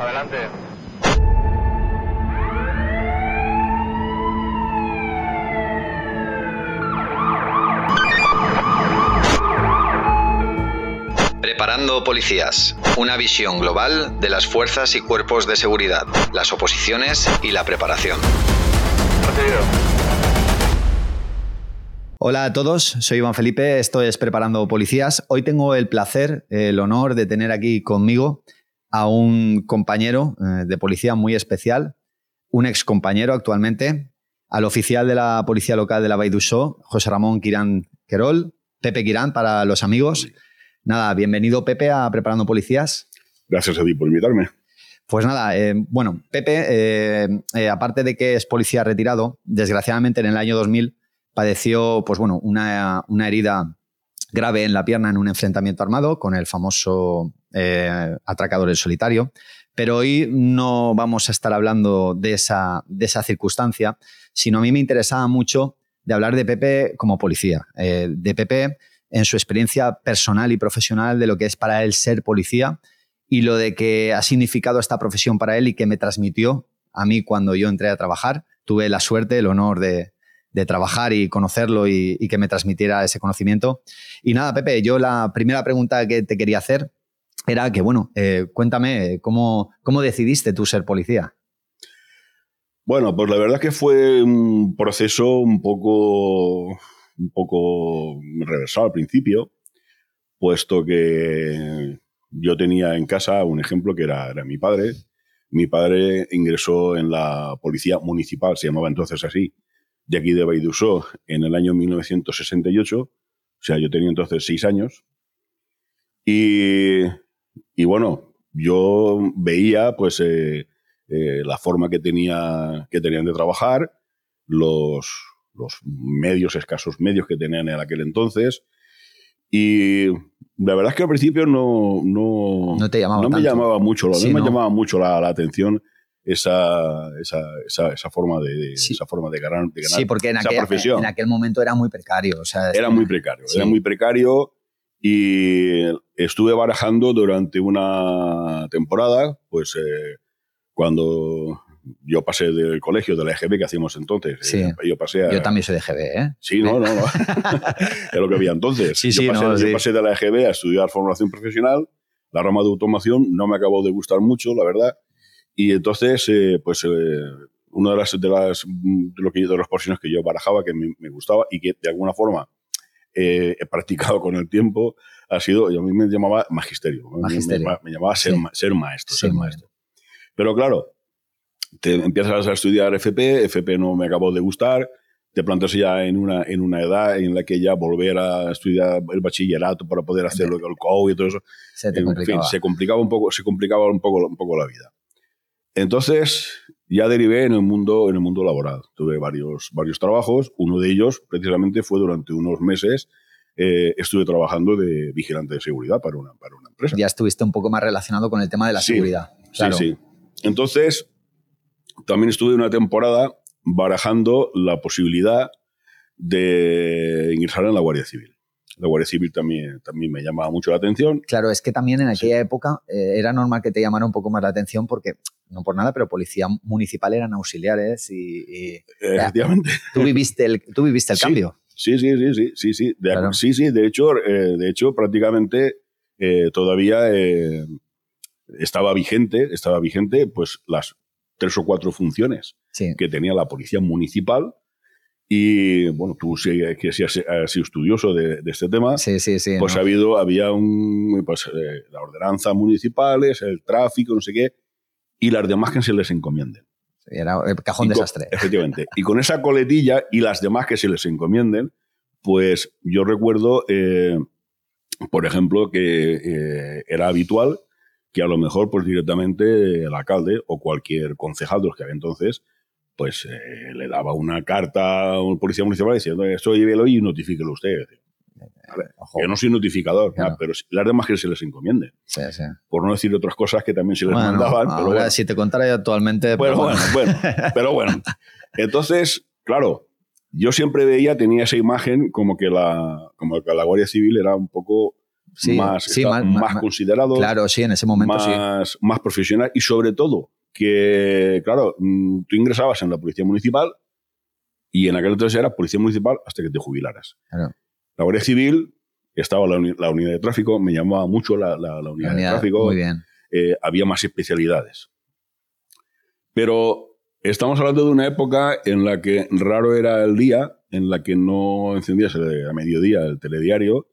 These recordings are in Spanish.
Adelante. Preparando Policías, una visión global de las fuerzas y cuerpos de seguridad, las oposiciones y la preparación. Recibido. Hola a todos, soy Iván Felipe, esto es Preparando Policías. Hoy tengo el placer, el honor de tener aquí conmigo a un compañero eh, de policía muy especial, un ex compañero actualmente, al oficial de la Policía Local de la Baidusó, José Ramón Quirán Querol, Pepe Quirán para los amigos. Nada, bienvenido Pepe a Preparando Policías. Gracias a ti por invitarme. Pues nada, eh, bueno, Pepe, eh, eh, aparte de que es policía retirado, desgraciadamente en el año 2000 padeció pues bueno, una, una herida grave en la pierna en un enfrentamiento armado con el famoso eh, atracador en solitario. Pero hoy no vamos a estar hablando de esa, de esa circunstancia, sino a mí me interesaba mucho de hablar de Pepe como policía, eh, de Pepe en su experiencia personal y profesional de lo que es para él ser policía y lo de que ha significado esta profesión para él y que me transmitió a mí cuando yo entré a trabajar. Tuve la suerte, el honor de, trabajar y conocerlo y, que me transmitiera ese conocimiento. Y nada, Pepe, yo la primera pregunta que te quería hacer era que, bueno, eh, cuéntame, ¿cómo, ¿cómo decidiste tú ser policía? Bueno, pues la verdad que fue un proceso un poco, un poco reversado al principio, puesto que yo tenía en casa un ejemplo que era, era mi padre. Mi padre ingresó en la policía municipal, se llamaba entonces así, de aquí de Baidusó en el año 1968. O sea, yo tenía entonces seis años. Y, y bueno, yo veía pues eh, eh, la forma que, tenía, que tenían de trabajar, los, los medios, escasos medios que tenían en aquel entonces. Y la verdad es que al principio no, no, no, te llamaba no me llamaba mucho, a mí Sí, me ¿no? llamaba mucho la, la atención esa, esa, esa, esa forma de, de- Sí. esa forma de ganar, de ganar Sí, porque en esa aquel, profesión. en aquel momento era muy precario. O sea, Era muy precario, Sí. era muy precario y estuve barajando durante una temporada, pues eh, cuando yo pasé del colegio de la EGB que hacíamos entonces, Sí. eh, yo pasé a... Yo también soy de GB, ¿eh? Sí, no, no, no. es lo que había entonces. Sí, yo, sí, pasé, no, yo pasé de la EGB a estudiar formación profesional, la rama de automación no me acabó de gustar mucho, la verdad, y entonces, eh, pues, eh, una de las, de las, de lo que, de las profesiones que yo barajaba, que me, me gustaba y que de alguna forma eh, he practicado con el tiempo, ha sido, yo a mí me llamaba magisterio. Me- Magisterio. Me, me llamaba ser, Sí. ser maestro, Sí, ser maestro. Pero claro, te empiezas a estudiar FP, FP no me acabó de gustar, te plantas ya en una, en una edad en la que ya volver a estudiar el bachillerato para poder hacer lo- el COU y todo eso, Se te en complicaba. fin, se complicaba un poco, se complicaba un poco, un poco la vida. Entonces, ya derivé en el mundo, en el mundo laboral. Tuve varios, varios trabajos. Uno de ellos, precisamente, fue durante unos meses. eh, estuve trabajando de vigilante de seguridad para una, para una empresa. Ya estuviste un poco más relacionado con el tema de la Sí, seguridad. Claro. Sí, sí. Entonces, también estuve una temporada barajando la posibilidad de ingresar en la Guardia Civil. La Guardia Civil también, también me llamaba mucho la atención. Claro, es que también en aquella época eh, era normal que te llamara un poco más la atención porque, no por nada, pero policía municipal eran auxiliares y, y Efectivamente. tú viviste el, tú viviste el Sí. cambio. Sí, sí, sí, sí, sí, sí. De, Claro. sí, sí, de hecho, eh, de hecho, prácticamente eh, todavía estaba vigente, estaba vigente, pues las tres o cuatro funciones Sí. que tenía la policía municipal. Y bueno, tú sí, que sí has, has sido estudioso de, de este tema, Sí, sí, sí. pues ¿no? ha habido, había un, pues, eh, la ordenanza municipales, el tráfico, no sé qué, y las demás que se les encomienden. Era el cajón Y con- desastre. Efectivamente. Y con esa coletilla y las demás que se les encomienden, pues yo recuerdo, eh, por ejemplo, que eh, era habitual que a lo mejor pues directamente el alcalde o cualquier concejal de los que había entonces, pues eh, le daba una carta a un policía municipal diciendo esto llévelo y notifíquelo usted. Yo no soy notificador, Claro. pero las demás que se les. Sí, sí. Por no decir otras cosas que también se les Bueno, mandaban. pero bueno. si te contara yo actualmente. Bueno, pero bueno, bueno, pero bueno. Entonces, claro, yo siempre veía, tenía esa imagen como que la, como que la Guardia Civil era un poco Sí, más, más- más más- considerados, Claro, sí, en ese momento más, más profesional y sobre todo que, claro, mm, tú ingresabas en la policía municipal y en aquel entonces era policía municipal hasta que te jubilaras. Claro. La Guardia Civil, estaba la, uni- la unidad de tráfico, me llamaba mucho la, la- la unidad de tráfico, Muy bien. eh, había más especialidades. Pero estamos hablando de una época en la que raro era el día en la que no encendías a mediodía el telediario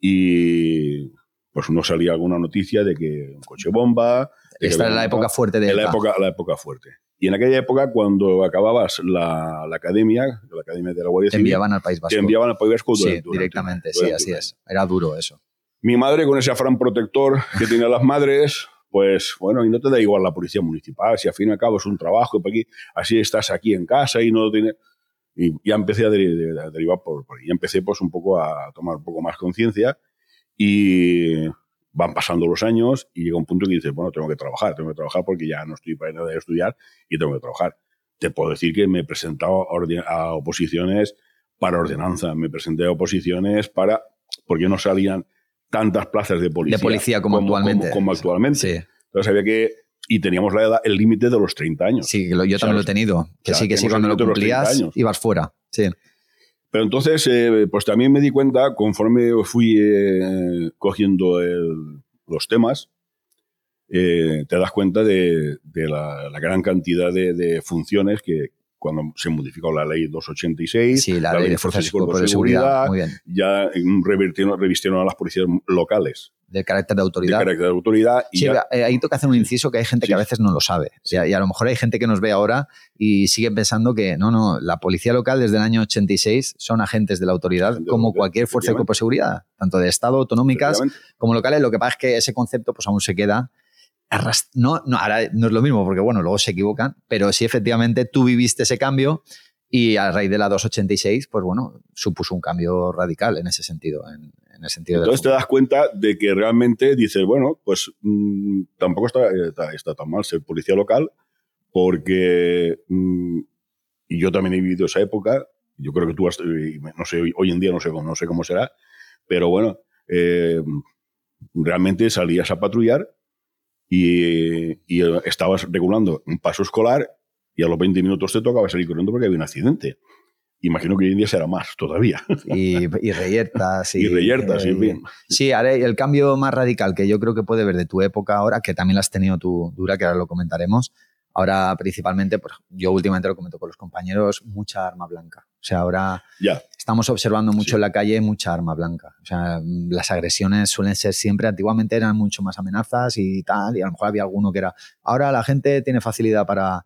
y pues no salía alguna noticia de que un coche bomba. Esta era la época fuerte de la época, la época fuerte. Y en aquella época, cuando acababas la, la academia, la academia de la Guardia Te Civil, enviaban al País Vasco. te enviaban al País Vasco Sí, durante- durante- directamente, sí, durante así es. Era duro eso. Mi madre, con ese afrán protector que tienen las madres, pues bueno, y no te da igual la policía municipal, si al fin y al cabo es un trabajo, y por aquí, así estás aquí en casa y no tienes. Y ya empecé a derivar por, por ahí. Ya empecé pues un poco a tomar un poco más conciencia y van pasando los años y llega un punto que dices, bueno, tengo que trabajar, tengo que trabajar porque ya no estoy para nada de estudiar y tengo que trabajar. Te puedo decir que me he presentado a, oposiciones para ordenanza, me presenté a oposiciones para, porque no salían tantas plazas de policía, De policía como actualmente. como, como actualmente. Sí, Entonces había que, y teníamos la edad, el límite de los 30 años. sí yo también lo he tenido. Que o sea, sí, que sí, cuando lo límite de los 30 cumplías ibas fuera. Sí. Pero entonces, eh, pues también me di cuenta, conforme fui eh, cogiendo los temas, eh, te das cuenta de, la, gran cantidad de funciones que cuando se modificó la ley 286, Sí, la ley de fuerzas y cuerpos de seguridad. Muy bien. ya revirtieron, revistieron a las policías locales De carácter de de autoridad. carácter de autoridad. Y Sí, ya- eh, ahí toca hacer un inciso que hay gente Sí, que a veces no lo sabe. O sea, y a lo mejor hay gente que nos ve ahora y sigue pensando que no, no, la policía local desde el año 86 son agentes de la autoridad de como cualquier fuerza de cuerpo de seguridad, tanto de Estado, autonómicas como locales. Lo que pasa es que ese concepto pues aún se queda. No, no, ahora no es lo mismo porque bueno, luego se equivocan, pero sí efectivamente tú viviste ese cambio y a raíz de la 286, pues bueno, supuso un cambio radical en ese sentido. En, en el sentido Entonces te das cuenta de que realmente dices, bueno, pues mm, tampoco está, está, tan mal ser policía local, porque mm, yo también he vivido esa época. Yo creo que tú no sé, hoy- en día no sé no sé cómo será, pero bueno, eh, realmente salías a patrullar y, y estabas regulando un paso escolar y a los 20 minutos te tocaba salir corriendo porque había un accidente. Imagino que hoy en día será más todavía. y, y reyertas. Y reyertas, eh, y bien. Sí, ahora el cambio más radical que yo creo que puede ver de tu época ahora, que también la has tenido tú dura, que ahora lo comentaremos. Ahora, principalmente, pues, yo últimamente lo comento con los compañeros, mucha arma blanca. O sea, ahora Ya, estamos observando mucho Sí. en la calle mucha arma blanca. O sea, mm, las agresiones suelen ser siempre, antiguamente eran mucho más amenazas y tal, y a lo mejor había alguno que era. Ahora la gente tiene facilidad para.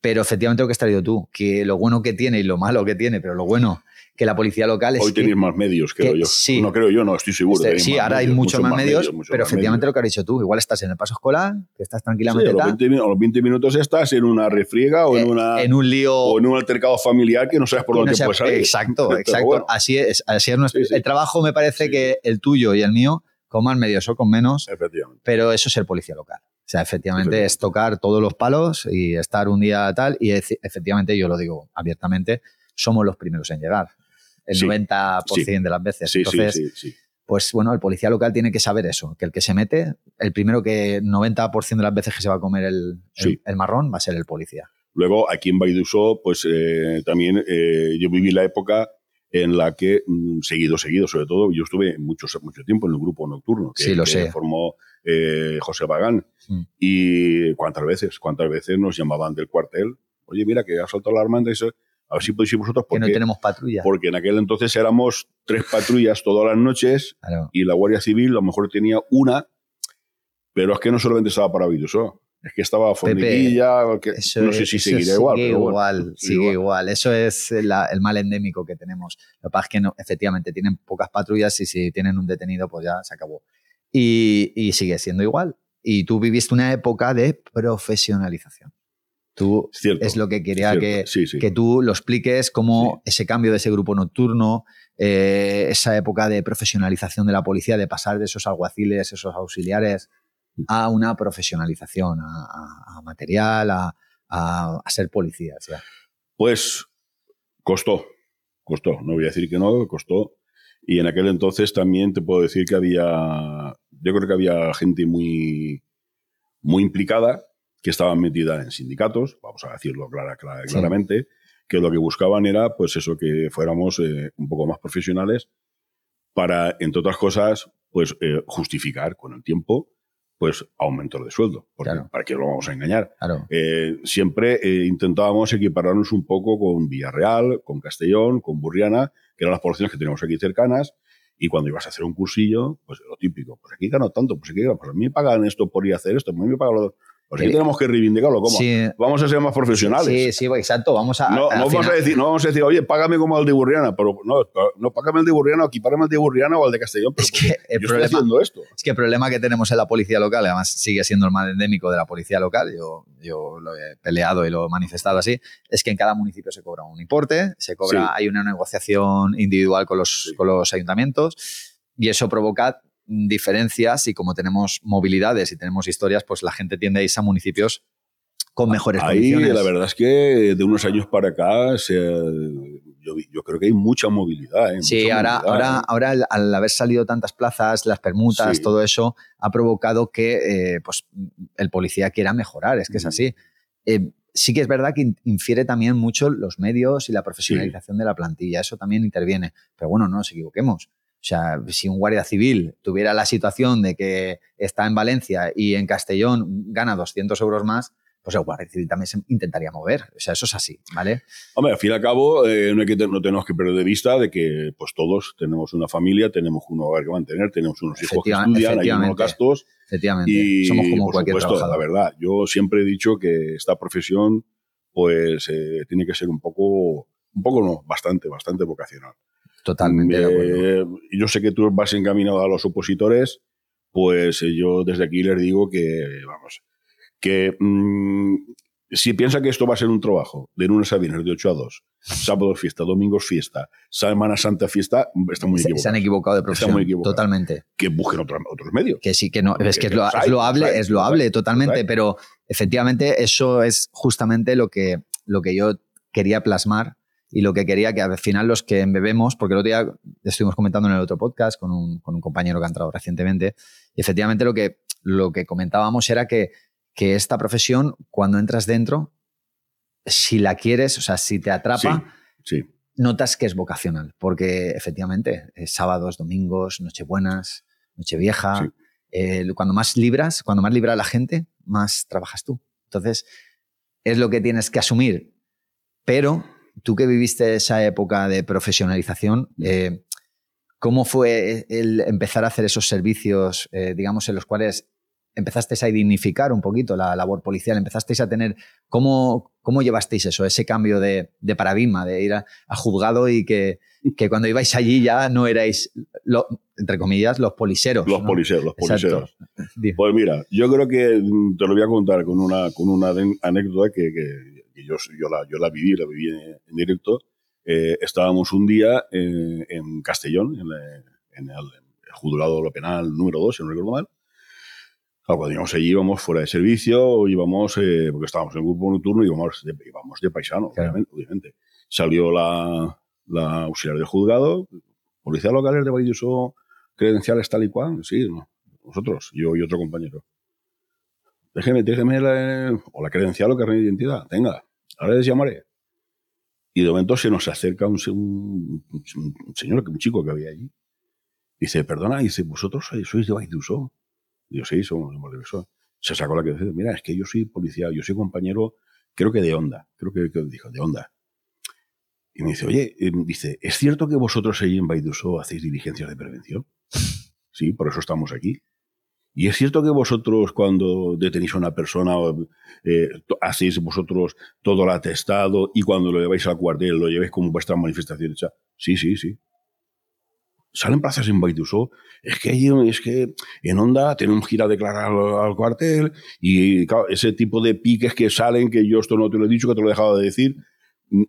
Pero efectivamente lo que has traído tú, que lo bueno que tiene y lo malo que tiene, pero lo bueno que la policía local es Hoy que- tenéis más medios, creo que yo. sí. No creo yo, no, estoy seguro. este, sí, ahora hay muchos más medios, pero más efectivamente medios. lo que has dicho tú, igual estás en el paso escolar, que estás Sí, tranquilamente a, los tal, 20, min- a los 20 minutos estás en una refriega o en, eh, una, en un lío. o en un altercado familiar que no sabes por dónde no sea- puedes salir. Exacto, exacto. bueno, Así es, así es nuestro. Sí, sí. El trabajo me parece Sí, que el tuyo y el mío, con más medios o con menos, pero eso es ser policía local. O sea, efectivamente Efectivamente. es tocar todos los palos y estar un día tal, y ef- efectivamente, yo lo digo abiertamente, somos los primeros en llegar. El Sí, 90% de las veces. Sí, Entonces, sí, sí, sí. pues bueno, el policía local tiene que saber eso, que el que se mete, el primero que 90% de las veces que se va a comer el, el- Sí. el marrón va a ser el policía. Luego, aquí en Baidusó, pues eh, también eh, yo viví la época en la que, mm, seguido, seguido, sobre todo, yo estuve mucho, mucho tiempo en el grupo nocturno que, Sí, lo que sé. formó eh, José Bagán. Mm. Y cuántas veces, cuántas veces nos llamaban del cuartel, oye, mira, que ha saltado la alarma, entonces, a ver si podéis ir vosotros, Que no porque, tenemos patrulla. porque en aquel entonces éramos tres patrullas todas las noches Claro. y la Guardia Civil a lo mejor tenía una, pero es que no solamente estaba para Baidusó, es que estaba Formiquilla, que no sé si seguirá igual. sigue pero bueno, igual, sigue igual. Eso es la- el mal endémico que tenemos. Lo que pasa es que no, efectivamente tienen pocas patrullas y si tienen un detenido, pues ya se acabó. Y, y sigue siendo igual. Y tú viviste una época de profesionalización. Tú Cierto, es lo que quería que, sí, sí. que tú lo expliques, cómo ese cambio de ese grupo nocturno, eh, esa época de profesionalización de la policía, de pasar de esos alguaciles, esos auxiliares, a una profesionalización, a, a- a material, a, a- ser policías. ya. Pues costó, costó, no voy a decir que no, costó. Y en aquel entonces también te puedo decir que había, yo creo que había gente muy, muy implicada que estaba metida en sindicatos, vamos a decirlo clara, clara- Sí. claramente, que lo que buscaban era, pues eso, que fuéramos eh, un poco más profesionales para, entre otras cosas, pues eh, justificar con el tiempo, pues aumentos de sueldo. Porque, Claro. ¿Para qué lo vamos a engañar? Claro. Eh, siempre eh, intentábamos equipararnos un poco con Villarreal, con Castellón, con Burriana, que eran las poblaciones que teníamos aquí cercanas. Y cuando ibas a hacer un cursillo, pues lo típico, pues aquí gano tanto, pues aquí gano, pues a mí me pagan esto por ir a hacer esto, a mí me pagan lo Pues aquí Sí. tenemos que reivindicarlo. ¿Cómo? Sí. Vamos a ser más profesionales. Sí, sí, exacto. Vamos a. No, al no vamos a decir, no vamos a decir, oye, págame como al de Burriana, pero no, no págame el de Burriana, equipárame al de Burriana o al de Castellón, pero Es que el yo problema- estoy haciendo esto. Es que el problema que tenemos en la policía local, además sigue siendo el mal endémico de la policía local, yo, yo lo he peleado y lo he manifestado así, es que en cada municipio se cobra un importe, se cobra, Sí. hay una negociación individual con los, con los ayuntamientos y eso provoca diferencias y como tenemos movilidades y tenemos historias, pues la gente tiende a irse a municipios con mejores Ahí condiciones. la verdad es que de unos años para acá se, yo, yo creo que hay mucha movilidad. ¿eh? Sí, Mucha ahora, movilidad, ahora, ¿eh? ahora al, haber salido tantas plazas, las permutas, Sí. todo eso, ha provocado que eh, pues, el policía quiera mejorar, es que es Mm. así. Eh, sí que es verdad que in- infiere también mucho los medios y la profesionalización de la plantilla, eso también interviene. Pero bueno, no nos equivoquemos. O sea, si un guardia civil tuviera la situación de que está en Valencia y en Castellón gana 200 euros más, pues el guardia civil también se intentaría mover. O sea, eso es así, ¿vale? Hombre, al fin y al cabo, eh, no, hay que no tenemos que perder de vista de que pues todos tenemos una familia, tenemos un hogar que mantener, tenemos unos hijos que estudian, hay unos gastos. Efectivamente. Y, Somos como por cualquier supuesto, trabajador. la verdad, yo siempre he dicho que esta profesión, pues, eh, tiene que ser un poco, un poco no, bastante, bastante vocacional. Totalmente de acuerdo. Eh, yo sé que tú vas encaminado a los opositores, pues eh, yo desde aquí les digo que, vamos, que mm, si piensa que esto va a ser un trabajo de lunes a viernes de 8 a 2, sábados fiesta, domingos fiesta, Semana Santa fiesta, está muy se, se equivocado. han equivocado de profesión. muy equivocado. Totalmente. Que busquen otros otros medios. Que sí, que no. Es que es, lo, es loable, hay, es loable, hay, totalmente. hay. Pero efectivamente, eso es justamente lo que, lo que yo quería plasmar y lo que quería que al final los que bebemos, porque el otro día estuvimos comentando en el otro podcast con un, con un compañero que ha entrado recientemente, y efectivamente lo que, lo que comentábamos era que, que esta profesión, cuando entras dentro, si la quieres, o sea, si te atrapa, Sí, notas que es vocacional, porque efectivamente, eh, sábados, domingos, nochebuenas, nochevieja, Sí. eh, cuando más libras, cuando más libra la gente, más trabajas tú. Entonces, es lo que tienes que asumir. Pero tú que viviste esa época de profesionalización, eh, ¿cómo fue el empezar a hacer esos servicios, eh, digamos, en los cuales empezasteis a dignificar un poquito la labor policial? ¿Empezasteis a tener, cómo, cómo llevasteis eso, ese cambio de, de paradigma, de ir a, a juzgado y que, que cuando ibais allí ya no erais, lo- entre comillas, los poliseros? los ¿no? poliseros, los Exacto. poliseros. Pues mira, yo creo que mm, te lo voy a contar con una, con una anécdota que- que yo, yo, la, yo la viví, la viví en, en directo. Eh, estábamos un día eh, en Castellón, en, la- en el, el juzgado de lo penal número 2, si no recuerdo mal. Claro, cuando íbamos allí íbamos fuera de servicio, íbamos, eh, porque estábamos en grupo nocturno, íbamos de, íbamos de paisano, Claro. obviamente, obviamente. Salió la, la auxiliar del juzgado, policía locales de Valladolid, credenciales tal y cual, sí, no, nosotros, yo y otro compañero. Déjeme, déjeme la, o la credencial o carnet de identidad. Venga, ahora les llamaré. Y de momento se nos acerca un, un- un señor, un chico que había allí. Dice, perdona, dice, ¿vosotros sois, sois de Baidusó? Digo, sí, somos de Baidusó. Se sacó la credencial. Mira, es que yo soy policía, yo soy compañero, creo que de Onda. Creo que, que dijo, de Onda. Y me dice, oye, eh, dice, ¿es cierto que vosotros allí en Baidusó hacéis diligencias de prevención? Sí, por eso estamos aquí. ¿Y es cierto que vosotros cuando detenéis a una persona eh, hacéis vosotros todo el atestado y cuando lo lleváis al cuartel lo lleváis como vuestra manifestación hecha? Sí, sí, sí. Salen plazas en Baidusó. Es que allí, es que en Onda tenemos que ir a declarar al, al cuartel y claro, ese tipo de piques que salen, que yo esto no te lo he dicho, que te lo he dejado de decir.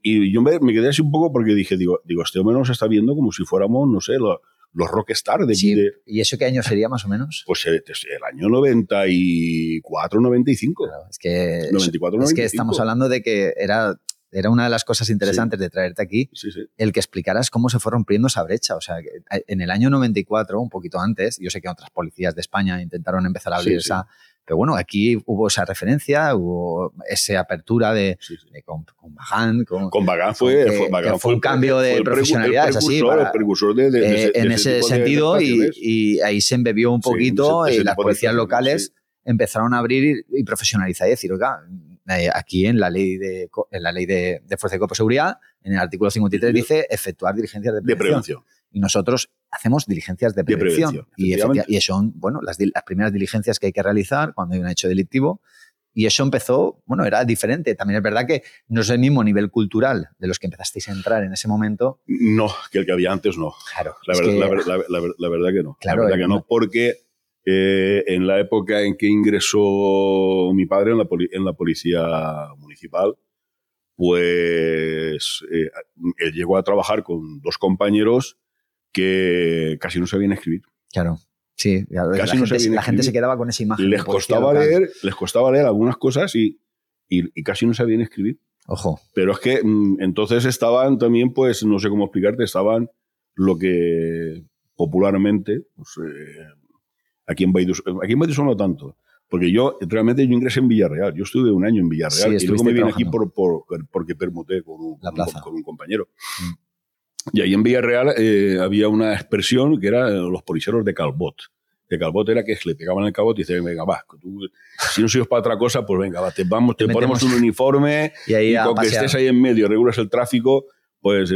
Y yo me, me quedé así un poco porque dije, digo, digo este hombre nos está viendo como si fuéramos, no sé, lo- los rockstar de, Sí, de, ¿Y eso qué año sería más o menos? pues el, el año 94, 95. Claro, es que, 94, es que 95. estamos hablando de que era era una de las cosas interesantes de traerte aquí, Sí, sí. el que explicaras cómo se fue rompiendo esa brecha. O sea, que eh, en el año 94, un poquito antes, yo sé que otras policías de España intentaron empezar a abrir esa... Pero bueno, aquí hubo esa referencia, hubo esa apertura de, sí, sí. de con, con con, Con Bagán fue, que- fue, que Bagán fue un cambio de fue el precu- profesionalidad, el es así, para- de, eh, de en ese, sentido y, ahí se embebió un Sí, poquito ese- ese y las policías locales empezaron a abrir y, y profesionalizar y decir, oiga, eh, aquí en la ley de en la ley de, de fuerza y cuerpo de seguridad, en el artículo 53 Sí. dice efectuar diligencias de de prevención. Y nosotros hacemos diligencias de De prevención. prevención, y, y son, bueno, las, las primeras diligencias que hay que realizar cuando hay un hecho delictivo. Y eso empezó, bueno, era diferente. También es verdad que no es el mismo nivel cultural de los que empezasteis a entrar en ese momento. No, que el que había antes no. Claro, La, verdad, que- la, ver- la ver- la ver- la verdad que no. Claro, la verdad que no, no. porque eh, en la época en que ingresó mi padre en la, poli- en la policía municipal, pues eh, él llegó a trabajar con dos compañeros que casi no sabían escribir. Claro. Sí, claro, Casi la, no gente, la gente se quedaba con esa imagen. Les costaba, leer, les costaba leer algunas cosas y, y- y casi no sabían escribir. Ojo. Pero es que mm, entonces estaban también, pues no sé cómo explicarte, estaban lo que popularmente, pues, eh, aquí en Baidus, aquí en Baidus no tanto, porque yo realmente yo ingresé en Villarreal, yo estuve un año en Sí, Villarreal y luego me vine aquí trabajando. por, por- porque permuté con un, La con plaza. con un compañero. Mm. Y ahí en Villarreal eh, había una expresión que era eh, los policeros de Calbot. De Calbot era que le pegaban el cabot y decían, venga, va, tú, si no sirves para otra cosa, pues venga, va, te, vamos, te, Te ponemos un uniforme Y ahí y con que estés ahí en medio regulas el tráfico, pues eh,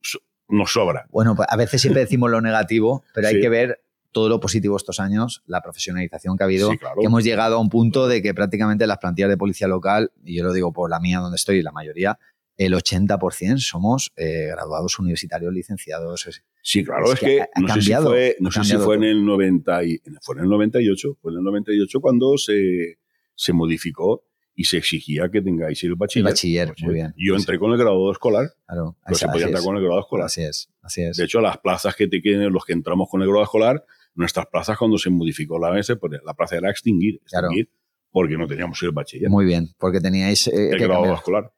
so- nos sobra. Bueno, pues a veces siempre decimos lo negativo, pero hay Sí. que ver todo lo positivo estos años, la profesionalización que ha habido, Sí, claro. que hemos llegado a un punto de que prácticamente las plantillas de policía local, y yo lo digo por la mía donde estoy, y la mayoría, el 80% somos eh, graduados universitarios, licenciados. es- Sí, claro, Es que que, ha- ha no, sé si cambiado, fue, no sé si cambiado fue en el 90 y, fue en el 98, fue en el 98 cuando se, se modificó y se exigía que tengáis el bachiller. El bachiller, muy bien. Yo Sí, entré con el graduado escolar, Claro, no se podía entrar es. con el graduado escolar. Así es, así es. De hecho, las plazas que te queden, los que entramos con el grado escolar, nuestras plazas cuando se modificó la MS, pues la plaza era extinguir, Claro. extinguir porque no teníamos el bachiller, Muy bien, porque teníais eh, el que grado cambiar. escolar.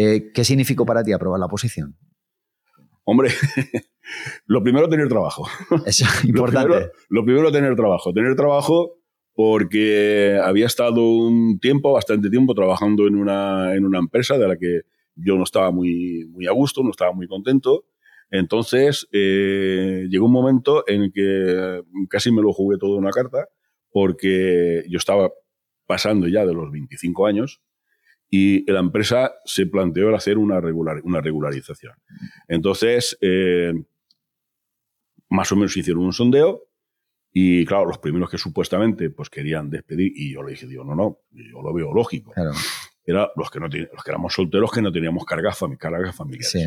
Eh, ¿Qué significó para ti aprobar la oposición? Hombre, lo primero tener trabajo. Eso es Lo importante. primero, lo primero, tener trabajo. Tener trabajo porque había estado un tiempo, bastante tiempo, trabajando en una, en una empresa de la que yo no estaba muy, muy a gusto, no estaba muy contento. Entonces, eh, llegó un momento en el que casi me lo jugué todo en una carta, porque yo estaba pasando ya de los 25 años y la empresa se planteó el hacer una, regular, una regularización. Entonces, eh, más o menos hicieron un sondeo y, claro, los primeros que supuestamente pues, querían despedir, y yo le dije, digo, no, no, yo lo veo lógico. Claro, Era los que, no los que éramos solteros que no teníamos cargas, fami- cargas familiares. sí.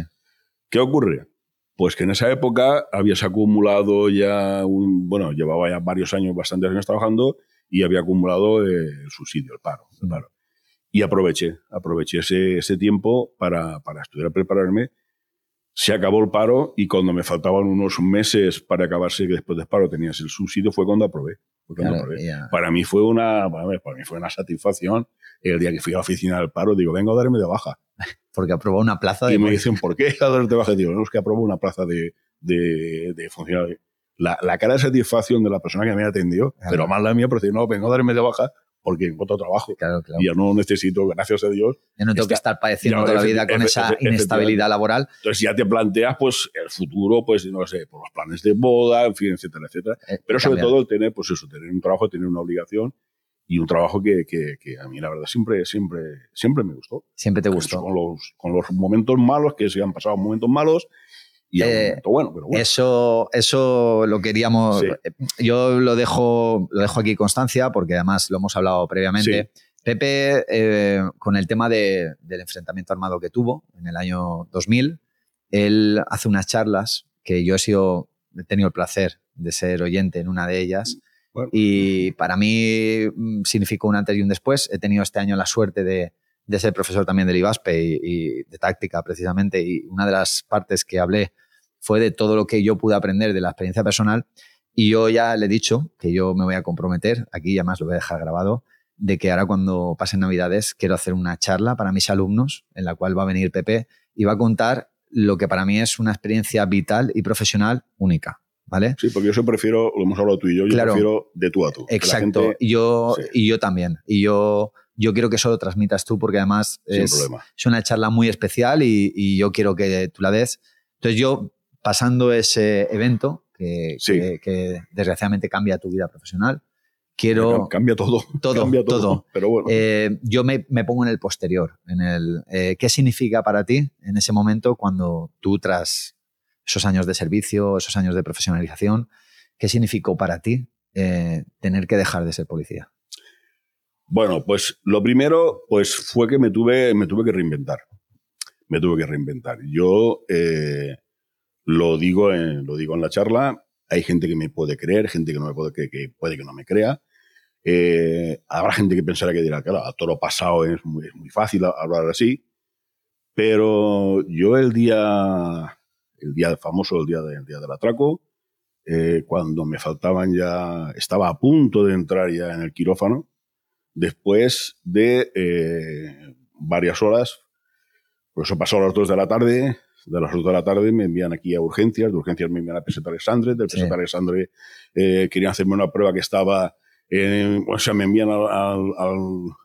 ¿Qué ocurre? Pues que en esa época habías acumulado ya, un, bueno, llevaba ya varios años, bastantes años trabajando y había acumulado el subsidio, el paro. el Mm. paro. Y aproveché, aproveché ese, ese tiempo para, para estudiar, prepararme. Se acabó el paro y cuando me faltaban unos meses para acabarse, que después del paro tenías el subsidio, fue cuando aprobé. Fue cuando Claro, aprobé. ya. Para mí fue una, para mí- fue una satisfacción el día que fui a la oficina del paro, digo, vengo a darme de baja. Porque aprobó una plaza de Y me dicen, ¿por qué a darte de baja? Digo, no, es que aprobó una plaza de, de, de funcionario. La, la cara de satisfacción de la persona que me atendió, Claro. pero más la mía, porque no, vengo a darme de baja porque encuentro trabajo. Claro, claro. Y ya no necesito, gracias a Dios. Yo no tengo que Está- estar padeciendo ya, toda la vida con esa inestabilidad laboral. Entonces ya te planteas, pues, el futuro, pues, no sé, por los planes de boda, en fin, etcétera, etcétera. eh, Pero sobre cambiar. todo el tener, pues eso, tener un trabajo, tener una obligación y un trabajo que, que, que a mí, la verdad, siempre, siempre, siempre me gustó. Siempre te gustó. Con los, con los momentos malos, que se han pasado momentos malos y Eh, bueno, pero bueno. Eso, eso lo queríamos. Sí. Yo lo dejo, lo dejo aquí constancia, porque además lo hemos hablado previamente. Pepe, eh, con el tema de- del enfrentamiento armado que tuvo en el año 2000, él hace unas charlas que yo he sido, he tenido el placer de ser oyente en una de ellas. Bueno. Y para mí mm, significó un antes y un después. He tenido este año la suerte de, de ser profesor también del IBASPE y, y de táctica precisamente. Y una de las partes que hablé fue de todo lo que yo pude aprender de la experiencia personal. Y yo ya le he dicho que yo me voy a comprometer, aquí además lo voy a dejar grabado, de que ahora cuando pasen Navidades quiero hacer una charla para mis alumnos en la cual va a venir Pepe y va a contar lo que para mí es una experiencia vital y profesional única. ¿Vale? Sí, porque yo eso prefiero, lo hemos hablado tú y yo, yo Claro. prefiero de tú a tú. Exacto. gente- yo, Sí. y yo también. Y yo, yo quiero que eso lo transmitas tú porque además es, una charla muy especial y, y yo quiero que tú la des. Entonces yo, pasando ese evento, que, Sí. que- que desgraciadamente cambia tu vida profesional, quiero... Cambia todo. Todo, cambia todo. todo. Pero bueno. Eh, yo me, me pongo en el posterior, en el eh, qué significa para ti en ese momento cuando tú tras esos años de servicio, esos años de profesionalización, qué significó para ti eh, tener que dejar de ser policía. Bueno, pues lo primero pues fue que me tuve, me tuve que reinventar. Me tuve que reinventar. Yo eh, lo, digo en, lo digo en la charla. Hay gente que me puede creer, gente que, no me puede, que, que puede que no me crea. Eh, habrá gente que pensará que dirá, claro, a todo lo pasado es muy, fácil hablar así. Pero yo el día, el día famoso, el día, de- día del atraco, eh, cuando me faltaban ya, estaba a punto de entrar ya en el quirófano, después de eh, varias horas, por eso pasó a las 2 de la tarde, de las 2 de la tarde me envían aquí a urgencias, de urgencias me envían a Peseta Alexandre, del Sí. Peseta Alexandre eh, querían hacerme una prueba que estaba, en- o sea, me envían al, al- al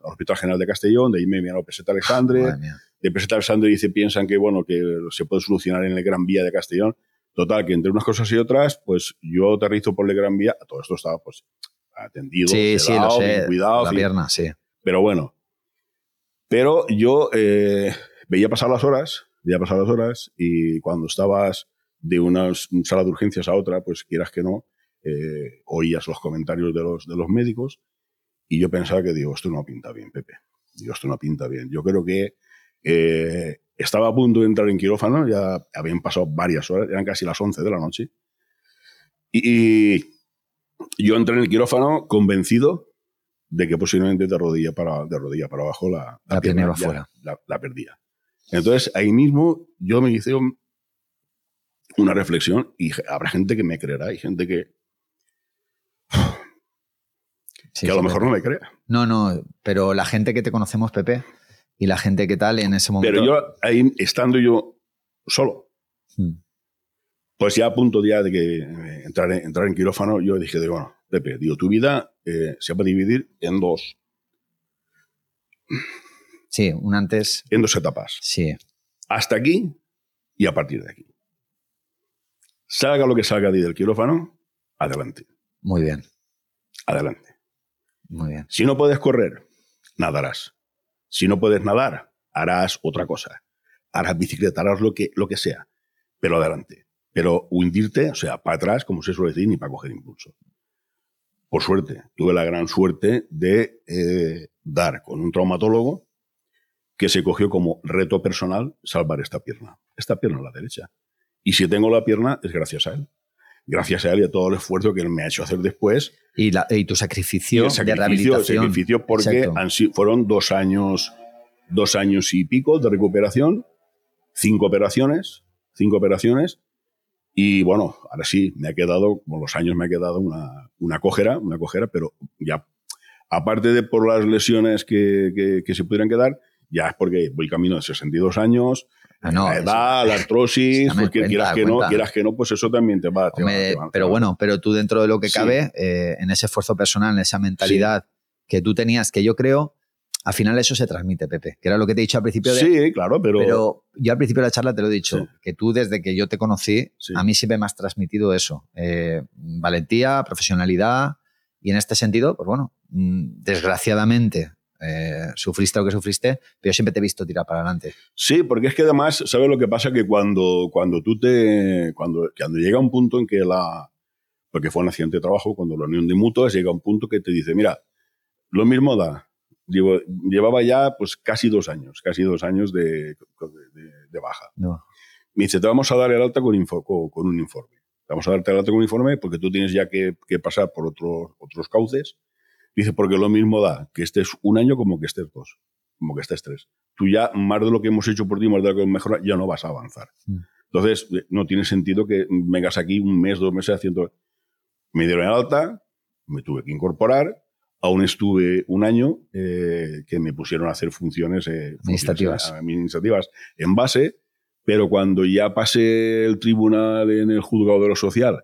Hospital General de Castellón, de ahí me envían a Peseta Alexandre, de Peseta Alexandre dice, piensan que, bueno, que se puede solucionar en el Gran Vía de Castellón. Total, que entre unas cosas y otras, pues yo aterrizo por el Gran Vía, todo esto estaba pues atendido, Sí, sí, lo sé. cuidado, la fin. pierna, sí. Pero bueno. Pero yo eh, veía pasar las horas, veía pasar las horas, y cuando estabas de una sala de urgencias a otra, pues quieras que no, eh, oías los comentarios de los, de los médicos, y yo pensaba que, digo, esto no pinta bien, Pepe. Digo, esto no pinta bien. Yo creo que eh, estaba a punto de entrar en quirófano, ya habían pasado varias horas, eran casi las 11 de la noche. Y, y yo entré en el quirófano convencido de que posiblemente de rodilla para, de rodilla para abajo la, La pierna iba ya fuera. La, la perdía. Entonces ahí mismo yo me hice un- una reflexión y habrá gente que me creerá y gente que, Sí, que a sí, lo mejor Pepe. no me crea. No, no, pero la gente que te conocemos, Pepe, y la gente que tal en ese momento. Pero yo ahí, estando yo solo, Mm. Pues ya a punto ya de que eh, entrar en, entrar en quirófano, yo dije, digo, bueno, Pepe, digo, tu vida eh, se va a dividir en dos, Sí, un antes. en dos etapas. Sí. Hasta aquí y a partir de aquí. Salga lo que salga de ahí del quirófano, adelante, Muy bien, adelante. muy bien. Si no puedes correr, nadarás. Si no puedes nadar, harás otra cosa. Harás bicicleta, harás lo que, lo que sea. Pero adelante. Pero hundirte, o sea, para atrás, como se suele decir, ni para coger impulso. Por suerte, tuve la gran suerte de eh, dar con un traumatólogo que se cogió como reto personal salvar esta pierna. Esta pierna, la derecha. Y si tengo la pierna, es gracias a él. Gracias a él y a todo el esfuerzo que él me ha hecho hacer después Y, la- y tu sacrificio, y el de sacrificio, el rehabilitación. sacrificio porque han fueron dos años, dos años y pico de recuperación, cinco operaciones, cinco operaciones, y bueno, ahora sí, me ha quedado, con los años me ha quedado una, una cojera, una cojera, pero ya, aparte de por las lesiones que, que- que se pudieran quedar, ya es porque voy camino de 62 años, Ah, no, la eso- edad, la artrosis, porque cuenta, quieras que no, quieras que no, pues eso también te va, te va- Hombre, te va- te pero va- bueno, pero tú dentro de lo que Sí. cabe, eh, en ese esfuerzo personal, en esa mentalidad que tú tenías, que yo creo, al final eso se transmite, Pepe, que era lo que te he dicho al principio de, Sí, claro, pero, Pero yo al principio de la charla te lo he dicho, Sí. que tú desde que yo te conocí, Sí. a mí siempre me has transmitido eso. eh, valentía, profesionalidad. Y en este sentido, pues bueno, mm, desgraciadamente eh, sufriste lo que sufriste, pero yo siempre te he visto tirar para adelante. Sí, porque es que además, ¿sabes lo que pasa? Que cuando, cuando tú te. Cuando, cuando llega un punto en que la. Porque fue un accidente de trabajo, cuando la unión de mutuas llega un punto que te dice: Mira, lo mismo da. Digo, llevaba ya pues casi dos años, casi dos años de, de, de baja. No. Me dice: Te vamos a dar el alta con, info- con, con un informe. Te vamos a darte el alta con un informe porque tú tienes ya que, que pasar por otros otros cauces. Dice: Porque lo mismo da que estés un año como que estés dos, como que estés tres tú ya más de lo que hemos hecho por ti, más de lo que hemos mejorado, ya no vas a avanzar. Mm. Entonces, eh, no tiene sentido que vengas aquí un mes, dos meses haciendo... Me dieron el alta, me tuve que incorporar, aún estuve un año eh, que me pusieron a hacer funciones, eh, administrativas. funciones, administrativas en base, pero cuando ya pasé el tribunal en el juzgado de lo social,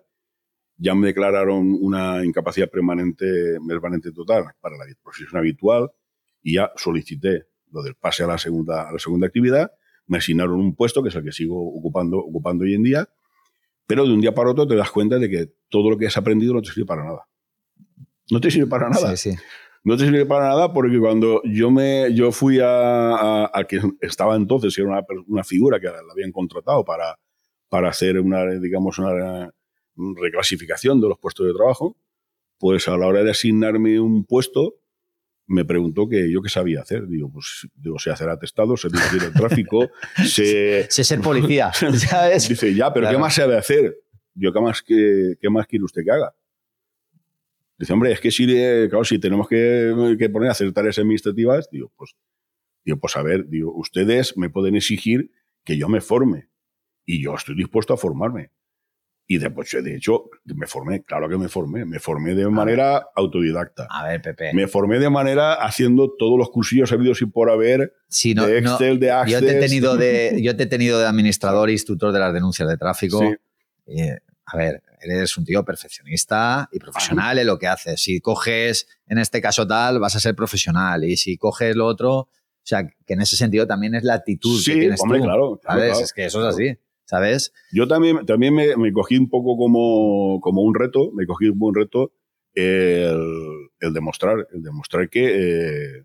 ya me declararon una incapacidad permanente, permanente total para la profesión habitual y ya solicité lo del pase a la segunda, a la segunda actividad, me asignaron un puesto que es el que sigo ocupando, ocupando hoy en día, pero de un día para otro te das cuenta de que todo lo que has aprendido no te sirve para nada. No te sirve para nada. Sí, sí. No te sirve para nada porque cuando yo me yo fui a, a, que estaba entonces, era una, una, figura que la habían contratado para, para hacer una, digamos, una reclasificación de los puestos de trabajo, pues a la hora de asignarme un puesto, me preguntó que yo qué sabía hacer. Digo, pues digo, sé hacer atestados, sé dirigir el tráfico, sé... sé ser policía, ¿sabes? Dice, ya, pero claro. ¿qué más sabe hacer? Yo, ¿qué más, qué, ¿qué más quiere usted que haga? Dice, hombre, es que si, claro, si tenemos que, que, poner a hacer tareas administrativas, digo, pues, digo, pues a ver, digo, ustedes me pueden exigir que yo me forme. Y yo estoy dispuesto a formarme. Y después, de hecho, me formé, claro que me formé, me formé de manera ver. autodidacta. A ver, Pepe. Me formé de manera haciendo todos los cursillos habidos y por haber, sí, no, de Excel, no, de Access. Yo te, he tenido de, yo te he tenido de administrador e instructor de las denuncias de tráfico. Sí. Y, a ver, eres un tío perfeccionista y profesional en lo que haces. Si coges, en este caso tal, vas a ser profesional. Y si coges lo otro, o sea, que en ese sentido también es la actitud sí, que tienes hombre, tú. claro, claro, ¿sabes? claro, es que eso es así. ¿Sabes? Yo también, también me, me, cogí un poco como, como un reto, me cogí un buen reto el, el demostrar, el demostrar que, eh,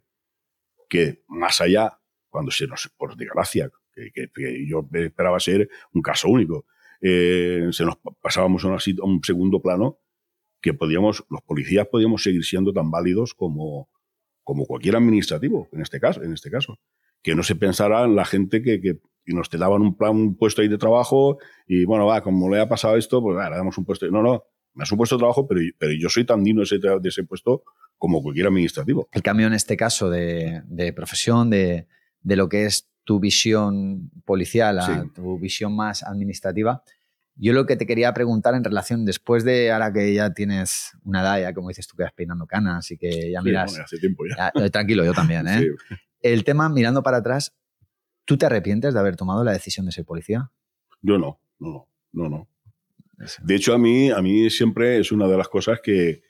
que más allá, cuando se nos, por desgracia, que, que, que yo esperaba ser un caso único, eh, se nos pasábamos a, a, un segundo plano, que podíamos, los policías podíamos seguir siendo tan válidos como, como cualquier administrativo, en este caso, en este caso. Que no se pensara en la gente que, que y nos te daban un plan, un puesto ahí de trabajo y bueno, va, como le ha pasado esto, pues va, le damos un puesto. No, no, me has un puesto de trabajo, pero, pero yo soy tan digno de ese, de ese puesto como cualquier administrativo. El cambio en este caso de, de profesión, de, de, lo que es tu visión policial a Sí. tu visión más administrativa, yo lo que te quería preguntar en relación, después de ahora que ya tienes una edad, ya como dices tú que vas peinando canas y que ya Sí, miras... bueno, hace tiempo ya. ya, eh, tranquilo, yo también, ¿eh? Sí. El tema, mirando para atrás, ¿tú te arrepientes de haber tomado la decisión de ser policía? Yo no, no, no, no, no. De hecho, a mí, a mí siempre es una de las cosas que,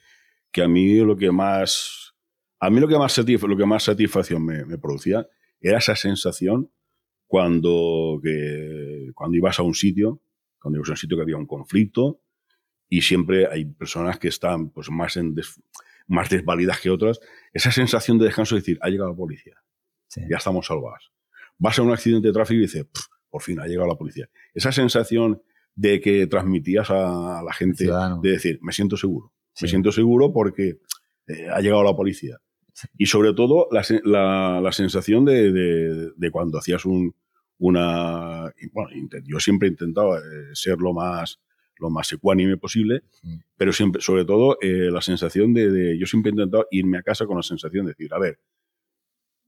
que a mí lo que más, a mí lo que más, satisf lo que más satisfacción me, me, producía era esa sensación cuando, que, cuando ibas a un sitio, cuando ibas a un sitio que había un conflicto y siempre hay personas que están pues, más, en des, más desvalidas que otras, esa sensación de descanso de decir, ha llegado la policía, Sí. ya estamos salvados. Vas a un accidente de tráfico y dices, por fin ha llegado la policía. Esa sensación de que transmitías a, la gente de decir, me siento seguro. Sí. Me siento seguro porque eh, ha llegado la policía. Y sobre todo la, la, la sensación de, de, de, cuando hacías un, una... Bueno, yo siempre he intentado eh, ser lo más, lo más ecuánime posible, Mm. pero siempre, sobre todo eh, la sensación de, de... Yo siempre he intentado irme a casa con la sensación de decir, a ver,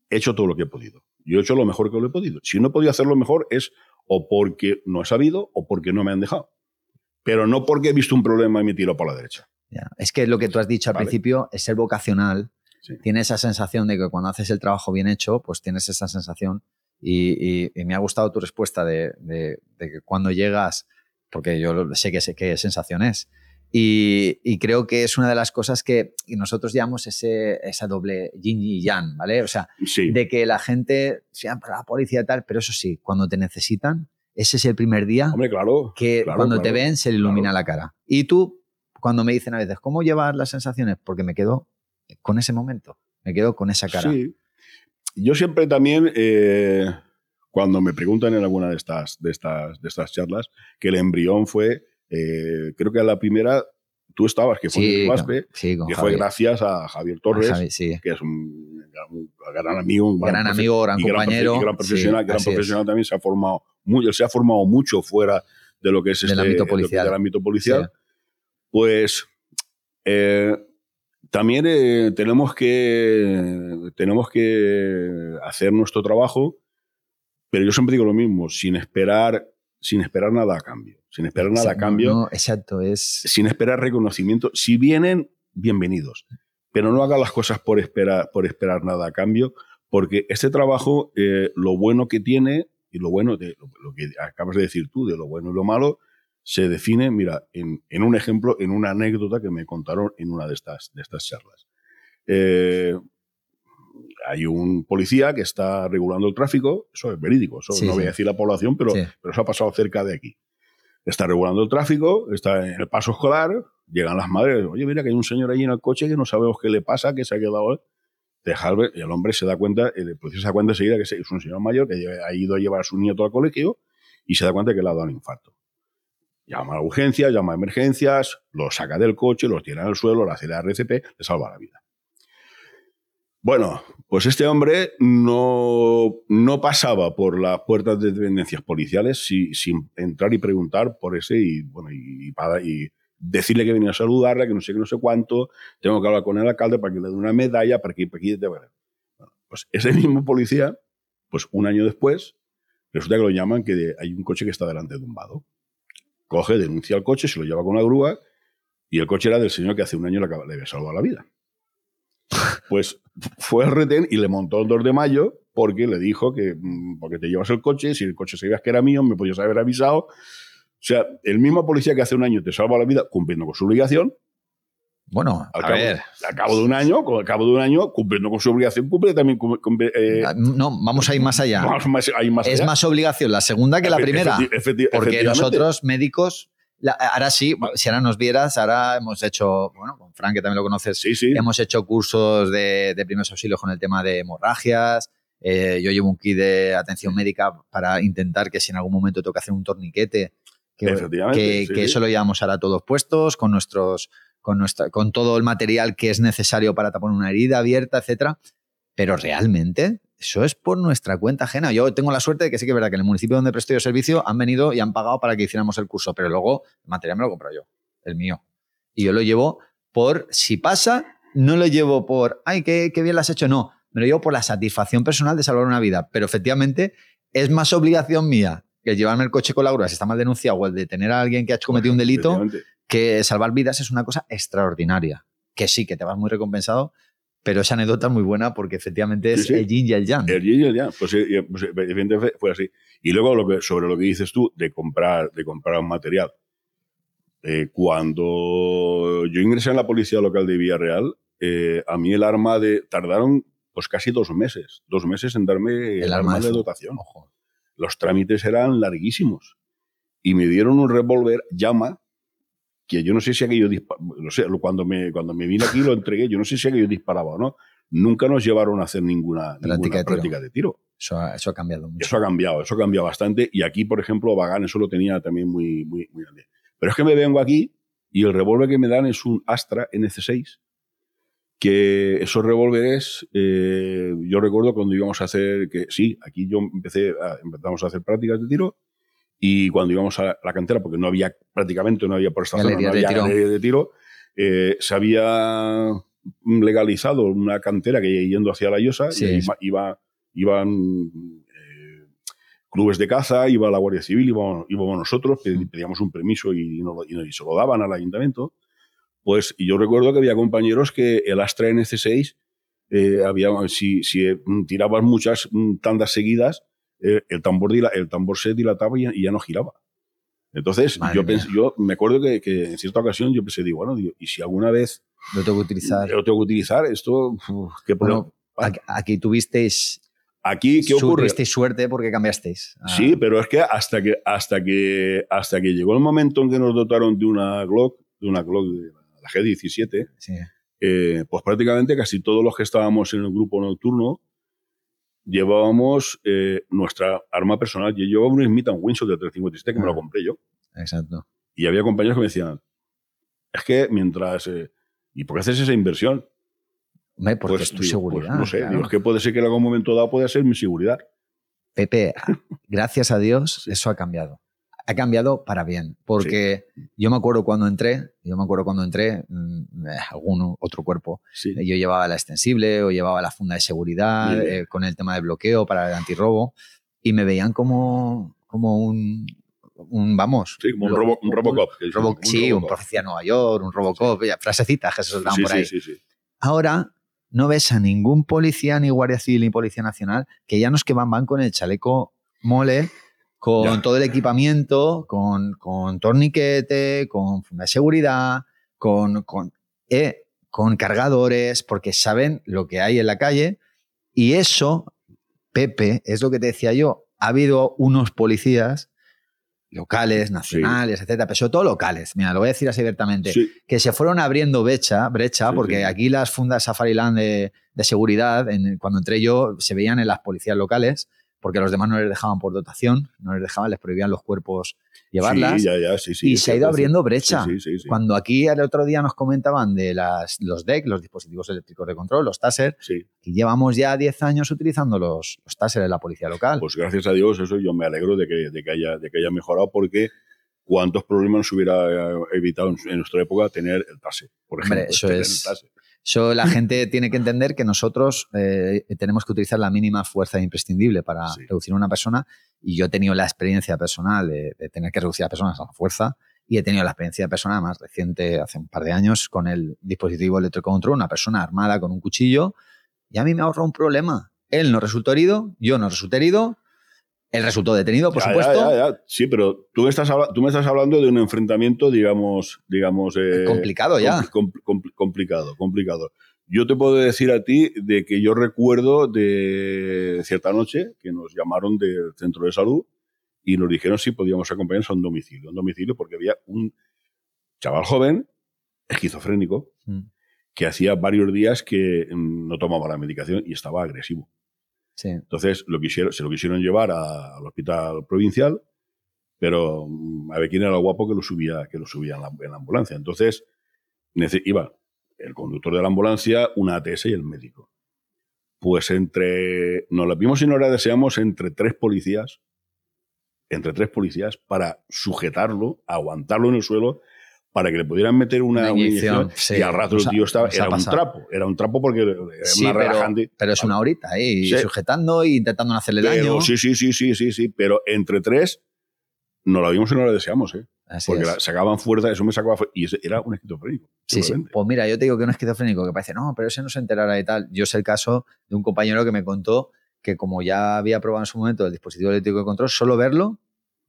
he hecho todo lo que he podido. Yo he hecho lo mejor que lo he podido. Si no he podido hacerlo mejor es o porque no he sabido o porque no me han dejado. Pero no porque he visto un problema y me tiro por la derecha. Ya. Es que lo que tú has dicho al Vale. principio es ser vocacional. Sí. Tiene esa sensación de que cuando haces el trabajo bien hecho, pues tienes esa sensación. Y, y, y me ha gustado tu respuesta de, de, de, que cuando llegas, porque yo sé que sé qué sensación es. Y, y, creo que es una de las cosas que nosotros llamamos ese, esa doble yin y yang, ¿vale? O sea, sí. de que la gente, siempre la policía y tal, pero eso sí, cuando te necesitan, ese es el primer día Hombre, claro, que claro, cuando claro, te ven se le ilumina la cara. Y tú, cuando me dicen a veces, ¿cómo llevas las sensaciones? Porque me quedo con ese momento, me quedo con esa cara. Sí. Yo siempre también, eh, cuando me preguntan en alguna de estas, de estas, de estas charlas, que el embrión fue, eh, creo que la primera tú estabas, que fue sí, en Maspe, sí, que Javier. fue gracias a Javier Torres, a Javi, sí. que es un, un, gran amigo, un gran, amigo, gran compañero. Gran, gran profesional, gran profesional también se ha formado, muy, se ha formado mucho fuera de lo que es del este, ámbito policial. Del ámbito policial. Pues eh, también eh, tenemos, que, tenemos que hacer nuestro trabajo, pero yo siempre digo lo mismo, sin esperar, sin esperar nada a cambio. Sin esperar nada a cambio. No, exacto, es. Sin esperar reconocimiento. Si vienen, bienvenidos. pero no haga las cosas por esperar, por esperar nada a cambio, porque este trabajo, eh, lo bueno que tiene y lo bueno, de lo, lo que acabas de decir tú, de lo bueno y lo malo, se define, mira, en, en un ejemplo, en una anécdota que me contaron en una de estas, de estas charlas. Eh, hay un policía que está regulando el tráfico, eso es verídico, eso Sí, no voy a decir la población, pero, Sí. pero eso ha pasado cerca de aquí. Está regulando el tráfico, está en el paso escolar, llegan las madres, oye, mira que hay un señor ahí en el coche que no sabemos qué le pasa, que se ha quedado... Y el hombre se da cuenta, el policía se da cuenta enseguida que es un señor mayor que ha ido a llevar a su nieto al colegio y se da cuenta que le ha dado un infarto. Llama a urgencias, llama a emergencias, lo saca del coche, lo tira al suelo, le hace la RCP, le salva la vida. Bueno, pues este hombre no, no pasaba por las puertas de dependencias policiales si- sin entrar y preguntar por ese y, bueno, y, y decirle que venía a saludarla, que no sé qué, no sé cuánto, tengo que hablar con el alcalde para que le dé una medalla, para que... Para que bueno, pues ese mismo policía, pues un año después, resulta que lo llaman que hay un coche que está delante de un vado. Coge, denuncia el coche, se lo lleva con una grúa y el coche era del señor que hace un año le, acaba- le había salvado la vida. Pues fue al retén y le montó el 2 de mayo porque le dijo que mm, porque te llevas el coche, si el coche sabías que era mío, me podías haber avisado. O sea, el mismo policía que hace un año te salva la vida cumpliendo con su obligación, Bueno, al, a cabo, ver. al cabo de un año, con- al cabo de un año, cumpliendo con su obligación, cumple también cumple, eh, No, vamos a ir más allá. más- más- Es allá. más obligación la segunda que la primera. efecti- efecti- Porque nosotros, médicos, la- ahora sí, si ahora nos vieras, ahora hemos hecho, bueno, con Frank, que también lo conoces, Sí, sí. hemos hecho cursos de, de primeros auxilios con el tema de hemorragias. Eh, yo llevo un kit de atención médica para intentar que si en algún momento tengo que hacer un torniquete, que, que, sí, que sí. eso lo llevamos ahora todos puestos, con nuestros, con nuestra, con todo el material que es necesario para tapar una herida abierta, etcétera. Pero realmente eso es por nuestra cuenta ajena. Yo tengo la suerte de que sí que es verdad que en el municipio donde presto yo servicio han venido y han pagado para que hiciéramos el curso, pero luego el material me lo compro yo, el mío. Y yo lo llevo por, si pasa, no lo llevo por, ay, qué, qué bien lo has hecho, no. Me lo llevo por la satisfacción personal de salvar una vida. Pero efectivamente es más obligación mía que llevarme el coche con la grúa si está mal denunciado o el de tener a alguien que ha cometido un delito. Que salvar vidas es una cosa extraordinaria. Que sí, que te vas muy recompensado, pero esa anécdota es muy buena porque efectivamente es Sí, sí. el yin y el yang. El yin y el yang. Pues, eh, pues, evidentemente fue así. Y luego lo que, sobre lo que dices tú de comprar, de comprar un material. Eh, cuando yo ingresé en la policía local de Villarreal, eh, a mí el arma de. tardaron pues casi dos meses. Dos meses en darme el, arma, de dotación. Ojo. Los trámites eran larguísimos. Y me dieron un revólver llama que yo no sé si aquello dispa- no sé, cuando me, cuando me vine aquí lo entregué, yo no sé si aquello disparaba o no. Nunca nos llevaron a hacer ninguna, Práctica ninguna de tiro. práctica de tiro. Eso, ha- eso ha cambiado mucho. Eso ha cambiado, eso ha cambiado bastante. Y aquí, por ejemplo, Bagán eso lo tenía también muy, muy, muy grande. Pero es que me vengo aquí y el revólver que me dan es un Astra NC6, que esos revólveres, eh, yo recuerdo cuando íbamos a hacer, que sí, aquí yo empecé, a, empezamos a hacer prácticas de tiro y cuando íbamos a la cantera, porque no había prácticamente, no había por esta zona, Galerías no de había tiro. galerías de tiro, eh, se había legalizado una cantera que yendo hacia la Llosa, Sí, y iba, iba- iban eh, clubes de caza, iba la Guardia Civil, íbamos, íbamos nosotros, pedíamos un permiso y, y se lo daban al ayuntamiento. Pues y yo recuerdo que había compañeros que el Astra NC6, eh, había, si, si eh, tirabas muchas mm, tandas seguidas, eh, el, tambor dila- el tambor se dilataba y, ya- y ya no giraba. Entonces, yo, pensé, yo me acuerdo que, que en cierta ocasión yo pensé, digo, bueno, digo, y si alguna vez Lo tengo que utilizar. lo tengo que utilizar, esto, uf, qué. Bueno, aquí, aquí tuvisteis, Aquí, ¿qué ocurre? tuvisteis suerte porque cambiasteis. Ah, Sí, pero es que hasta que hasta que hasta que llegó el momento en que nos dotaron de una Glock, de una Glock de la G17, sí. eh, pues prácticamente casi todos los que estábamos en el grupo nocturno llevábamos eh, nuestra arma personal. Yo llevaba un Smith Wesson de 357 que me lo Ah. compré yo. Exacto. Y había compañeros que me decían, es que mientras... eh, ¿Y por qué haces esa inversión? Hombre, porque Pues, es tu digo, seguridad. pues no sé, claro. digo, es que puede ser que en algún momento dado pueda ser mi seguridad. Pepe, gracias a Dios, Sí. eso ha cambiado. Ha cambiado para bien, porque yo me acuerdo cuando entré, yo me acuerdo cuando entré, mm, eh, algún otro cuerpo, Sí. eh, yo llevaba la extensible o llevaba la funda de seguridad eh, con el tema de bloqueo para el antirrobo y me veían como, como un, un, vamos, Sí, como un, lo- robo, un Robocop. que robo- sí, un Robocop. profecía de Nueva York, un Robocop, ya, frasecitas que se soltaban Sí, por sí, ahí. sí, sí. ahora no ves a ningún policía, ni guardia civil, ni policía nacional, que ya no es que van, van con el chaleco mole, con Ya. todo el equipamiento, con, con torniquete, con funda de seguridad, con, con, eh, con cargadores, porque saben lo que hay en la calle. Y eso, Pepe, es lo que te decía yo. Ha habido unos policías locales, nacionales, etcétera, pero sobre todo locales. Mira, lo voy a decir así abiertamente Sí, que se fueron abriendo brecha, brecha Sí, porque aquí las fundas Safariland de, de seguridad, en- cuando entré yo, se veían en las policías locales, porque los demás no les dejaban por dotación, no les dejaban, les prohibían los cuerpos llevarlas. Sí, ya, ya, sí, sí. y se ha ido abriendo brecha. Sí, sí, sí. Cuando aquí el otro día nos comentaban de las, los DEC, los dispositivos eléctricos de control, los TASER, Sí. y llevamos ya 10 años utilizando los, los TASER en la policía local. Pues gracias a Dios, eso yo me alegro de que, de que, haya, de que haya mejorado porque cuántos problemas nos hubiera eh, evitado en, nuestra época tener el TASE, por Hombre, ejemplo. eso tener es-. Eso la gente tiene que entender que nosotros eh, tenemos que utilizar la mínima fuerza imprescindible para Sí. reducir a una persona y yo he tenido la experiencia personal de, de tener que reducir a personas a la fuerza y he tenido la experiencia personal más reciente, hace un par de años, con el dispositivo electrocontrol, una persona armada con un cuchillo y a mí me ahorra un problema. Él no resultó herido, yo no resulté herido, él resultó detenido, por Ya, supuesto. ya, ya, ya. Sí, pero tú, estás habla- tú me estás hablando de un enfrentamiento, digamos, digamos eh, Complicado ya. compli- compli- compli- complicado, complicado. Yo te puedo decir a ti de que yo recuerdo de cierta noche que nos llamaron del centro de salud y nos dijeron si podíamos acompañarnos a un domicilio, un domicilio porque había un chaval joven, esquizofrénico, Mm, que hacía varios días que mm, no tomaba la medicación y estaba agresivo. Entonces se lo quisieron llevar al hospital provincial, pero mm, a ver quién era el guapo que lo subía, que lo subía en la, ambulancia. Entonces iba el conductor de la ambulancia, una ATS y el médico. Pues entre, nos la vimos y nos la deseamos entre tres policías, entre tres policías, para sujetarlo, aguantarlo en el suelo, para que le pudieran meter una, Una una inyección, sí. y al rato el tío estaba, era un trapo, era un trapo porque era Sí, una pero, relajante. pero es una horita ahí, Sí. sujetando e intentando no hacerle Pero daño. sí, sí, sí, sí, sí, sí. Pero entre tres nos la vimos y no la deseamos, ¿eh? Así Porque la sacaban fuerza, eso me sacaba fuerza. Y ese era un esquizofrénico. Sí, sí. Pues mira, yo te digo que un esquizofrénico que parece, no, pero ese no se enterará y tal. Yo sé el caso de un compañero que me contó que como ya había probado en su momento el dispositivo eléctrico de control, solo verlo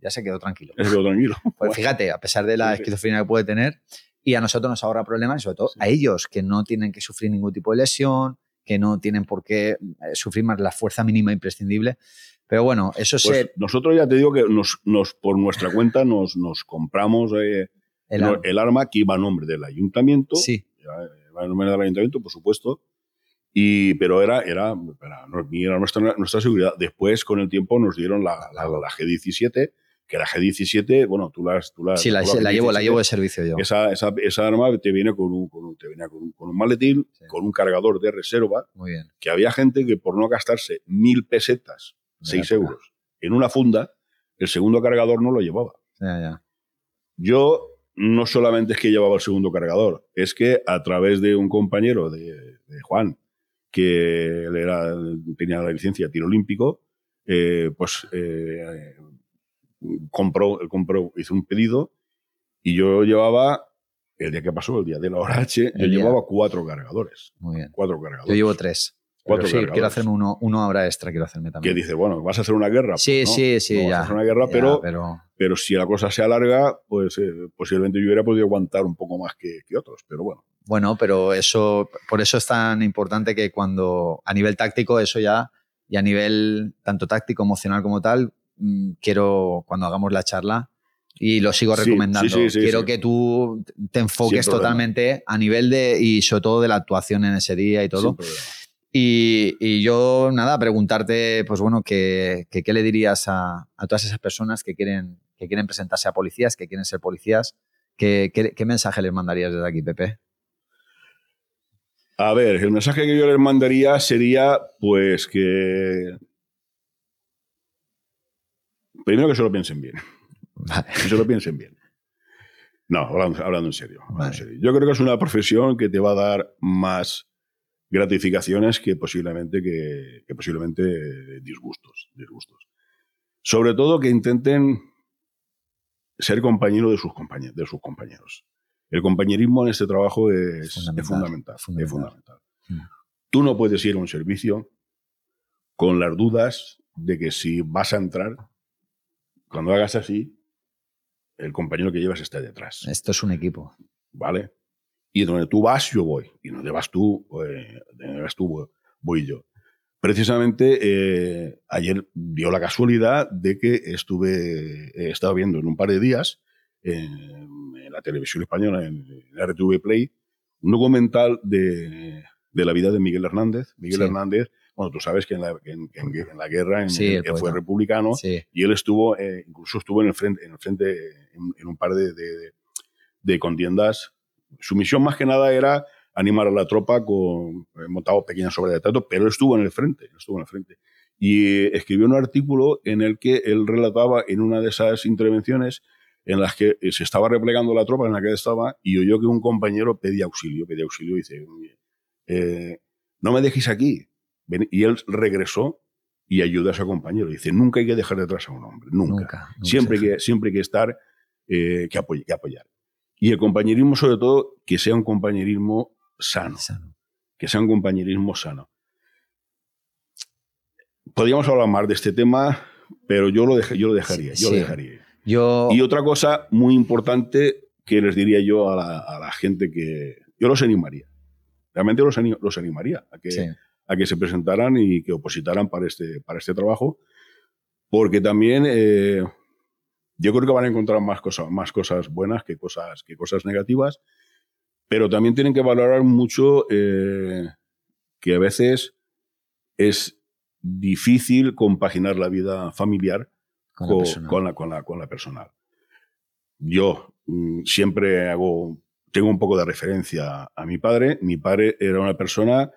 ya se quedó tranquilo. Ese quedó tranquilo. Pues fíjate, a pesar de la esquizofrenia que puede tener, y a nosotros nos ahorra problemas, y sobre todo Sí. a ellos, que no tienen que sufrir ningún tipo de lesión, que no tienen por qué eh, sufrir más la fuerza mínima imprescindible. Pero bueno, eso Pues se... nosotros ya te digo que nos, nos por nuestra cuenta nos, nos compramos eh, el- no- el arma que iba a nombre del ayuntamiento. sí, Ya, Iba a nombre del ayuntamiento, por supuesto. Y, pero era, era, era, era nuestra, nuestra seguridad. Después, con el tiempo, nos dieron la, la, la G17, que la G17, bueno, tú la, tú la, sí, la, tú la llevo, la G17, llevo de servicio yo. Esa, esa, esa arma te viene con un, con un- te venía con un, con un maletín, Sí. con un cargador de reserva, Muy bien. que había gente que por no gastarse mil pesetas, seis euros, en una funda, el segundo cargador no lo llevaba. Ya, ya. Yo no solamente es que llevaba el segundo cargador, es que a través de un compañero de, de Juan, que él era, tenía la licencia de tiro olímpico, eh, pues eh, compró, compró, hizo un pedido y yo llevaba, el día que pasó, el día de la hora H, yo día. llevaba cuatro cargadores. Muy bien. Cuatro cargadores. Yo llevo tres. Cuatro sí, cargadores. quiero hacerme uno, uno ahora extra, quiero hacerme Que también. dice, bueno, vas a hacer una guerra. Sí, Pues no, sí, sí, no vas ya. a hacer una guerra, Ya, pero, pero pero si la cosa se alarga, pues eh, posiblemente yo hubiera podido aguantar un poco más que, que otros. Pero bueno, Bueno, pero eso, por eso es tan importante que cuando, a nivel táctico, eso ya, y a nivel tanto táctico, emocional como tal, quiero, cuando hagamos la charla, y lo sigo recomendando, sí, sí, sí, quiero que tú te enfoques totalmente a nivel de, y sobre todo de la actuación en ese día y todo. Y, y yo, nada, preguntarte, pues bueno, que, que qué le dirías a, a todas esas personas que quieren, que quieren presentarse a policías, que quieren ser policías, ¿qué, qué, qué mensaje les mandarías desde aquí, Pepe? A ver, el mensaje que yo les mandaría sería, pues que. Primero que se lo piensen bien. Vale. Que se lo piensen bien. No, hablando, hablando en serio. hablando en Vale. serio. Yo creo que es una profesión que te va a dar más gratificaciones que posiblemente, que, que posiblemente disgustos, disgustos. Sobre todo que intenten ser compañero de sus, compañeros, de sus compañeros. El compañerismo en este trabajo es, fundamental. es fundamental. Mm. Tú no puedes ir a un servicio con las dudas de que si vas a entrar, cuando hagas así, el compañero que llevas está detrás. Esto es un equipo. ¿Vale? Y donde tú vas, yo voy. Y donde vas tú, eh, donde vas tú, voy- yo. Precisamente eh, ayer dio la casualidad de que estuve, he estado viendo en un par de días en, en la televisión española, en, en RTV Play, un documental de, de la vida de Miguel Hernández. Miguel Sí. Hernández, bueno, tú sabes que en la, en- en- en la guerra Sí, él fue republicano Sí. y él estuvo, eh, incluso estuvo en el frente, en, el frente en, un par de, de- de contiendas. Su misión más que nada era animar a la tropa con eh, montado pequeñas obras de teatro, pero él estuvo en el frente, estuvo en el frente. Y eh, escribió un artículo en el que él relataba en una de esas intervenciones en las que eh, se estaba replegando la tropa en la que estaba y oyó que un compañero pedía auxilio, pedía auxilio y dice, eh, no me dejéis aquí. Ven- Y él regresó y ayudó a ese compañero. Dice, nunca hay que dejar detrás a un hombre, nunca. Nunca. nunca siempre, hay que, siempre hay que estar, eh, que, apoy- que apoyar. Y el compañerismo, sobre todo, que sea un compañerismo sano, Sano. que sea un compañerismo sano. Podríamos hablar más de este tema, pero yo lo, yo lo dejaría. Sí, yo lo sí. dejaría. Yo. Y otra cosa muy importante que les diría yo a la, a la gente que yo los animaría. Realmente los, los animaría a que, sí. A que se presentaran y que opositaran para este, para este trabajo, porque también eh, yo creo que van a encontrar más cosas, más cosas buenas que cosas, que cosas negativas, pero también tienen que valorar mucho eh, que a veces es difícil compaginar la vida familiar Con la con la- con la personal. Yo mm, siempre hago, tengo un poco de referencia a mi padre. Mi padre era una persona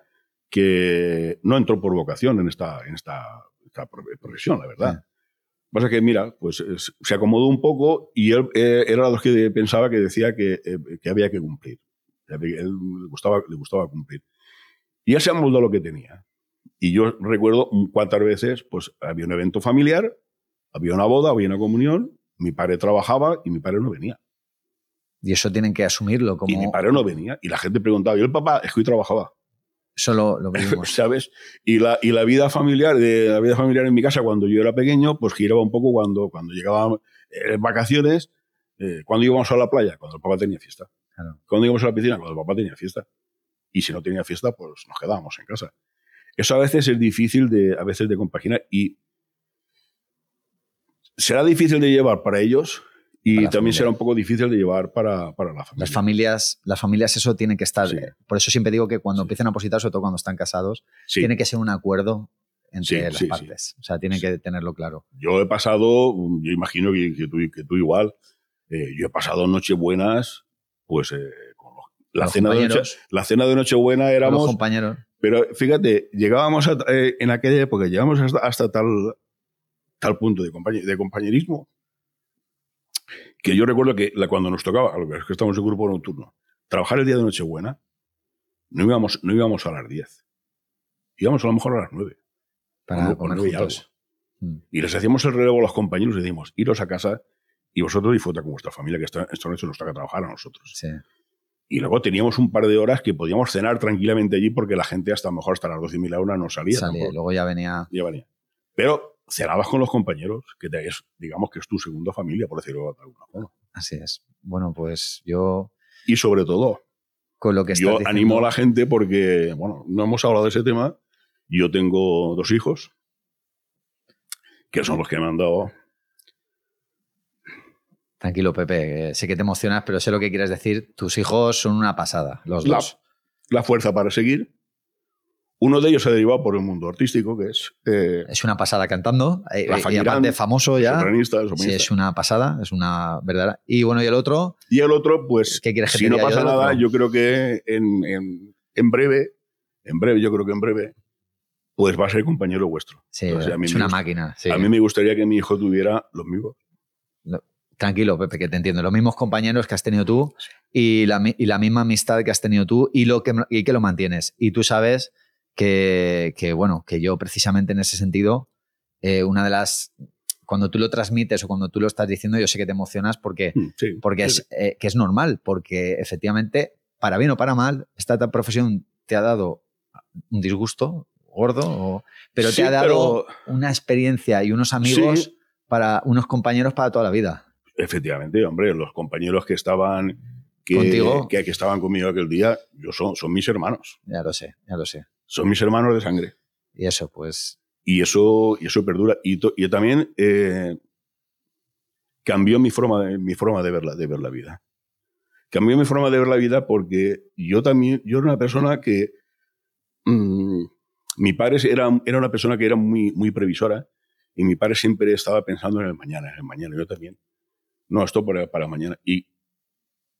que no entró por vocación en esta, en esta, esta pro- profesión, la verdad. Pasa que, mira, pues es- se acomodó un poco y él eh, era de los que pensaba que decía que, eh, que había que cumplir. Él le gustaba, le gustaba cumplir. Y ya se amoldó lo que tenía. Y yo recuerdo cuántas veces pues, había un evento familiar, había una boda, había una comunión, mi padre trabajaba y mi padre no venía. Y eso tienen que asumirlo como. Y mi padre no venía. Y la gente preguntaba, ¿y el papá? Es que hoy trabajaba. Eso lo, vivimos. ¿Sabes? Y la, y la vida familiar, de, la vida familiar en mi casa cuando yo era pequeño, pues giraba un poco cuando, cuando llegaban eh, vacaciones, eh, cuando íbamos a la playa, cuando el papá tenía fiesta. Claro. Cuando íbamos a la piscina, cuando el papá tenía fiesta. Y si no tenía fiesta, pues nos quedábamos en casa. Eso a veces es difícil de, a veces de compaginar y será difícil de llevar para ellos y también familia. será un poco difícil de llevar para, para la familia. Las familias, las familias eso tiene que estar. Sí. Por eso siempre digo que cuando Sí. empiezan a opositar, sobre todo cuando están casados, Sí. tiene que ser un acuerdo entre las partes. O sea, tienen que tenerlo claro. Yo he pasado, yo imagino que, que tú, que tú igual, eh, yo he pasado nochebuenas, pues eh, con los- la, Los cena de noche, la cena de Nochebuena con los éramos, compañeros. pero fíjate, llegábamos a- eh, en aquella época, llegamos hasta, hasta tal, tal punto de, de compañerismo que yo recuerdo que la- cuando nos tocaba, que estamos en grupo nocturno, trabajar el día de Nochebuena, no íbamos, no íbamos a las 10, íbamos a lo mejor a las 9. Para o y juntos. Mm. Y les hacíamos el relevo a los compañeros y decimos, iros a casa y vosotros disfruta con vuestra familia, que esta, esta noche nos toca trabajar a nosotros. Sí. Y luego teníamos un par de horas que podíamos cenar tranquilamente allí porque la gente hasta a lo mejor hasta las 12 y media una no salía. Salía, luego ya venía. Ya venía. Pero cenabas con los compañeros, que te, es, digamos que es tu segunda familia, por decirlo de alguna forma. Así es. Bueno, pues yo Y sobre todo, con lo que yo diciendo- animo a la gente porque, bueno, no hemos hablado de ese tema. Yo tengo dos hijos, que son los que me han dado Tranquilo, Pepe. Sé que te emocionas, pero sé lo que quieres decir. Tus hijos son una pasada, los la, dos. la fuerza para seguir. Uno de ellos se ha derivado por el mundo artístico, que es eh, Es una pasada cantando. eh, Rafa y aparte famoso ya. sopranista, Sí, sopranista. es una pasada, es una verdadera. Y bueno, y el otro, Y el otro, pues, ¿Qué quieres que si no yo pasa del nada, yo creo que en, en- en breve, en breve, yo creo que en breve, pues va a ser compañero vuestro. sí, Entonces, a mí es una gusta- máquina. sí. A mí me gustaría que mi hijo tuviera los mismos. Tranquilo, Pepe, que te entiendo. Los mismos compañeros que has tenido tú y la, y la misma amistad que has tenido tú y, lo que, y que lo mantienes. Y tú sabes que, que, bueno, que yo precisamente en ese sentido, eh, una de las cuando tú lo transmites o cuando tú lo estás diciendo, yo sé que te emocionas porque, Mm, sí. porque Sí, es, eh, que es normal, porque efectivamente, para bien o para mal, esta ta- profesión te ha dado un disgusto gordo, o- pero Sí, te ha dado pero- una experiencia y unos amigos, para unos compañeros para toda la vida. Efectivamente, hombre, los compañeros que estaban que, Contigo. que, que estaban conmigo aquel día, yo son, son mis hermanos, Ya lo sé, ya lo sé. Son mis hermanos de sangre. Y eso, pues, Y eso, y eso perdura. Y, to- y también eh, cambió mi forma, de, mi forma de, ver la, de ver la vida. Cambió mi forma de ver la vida porque yo también, yo era una persona que... mm, mi padre era, era una persona que era muy, muy previsora y mi padre siempre estaba pensando en el mañana, en el mañana, yo también. No, esto para, para mañana. Y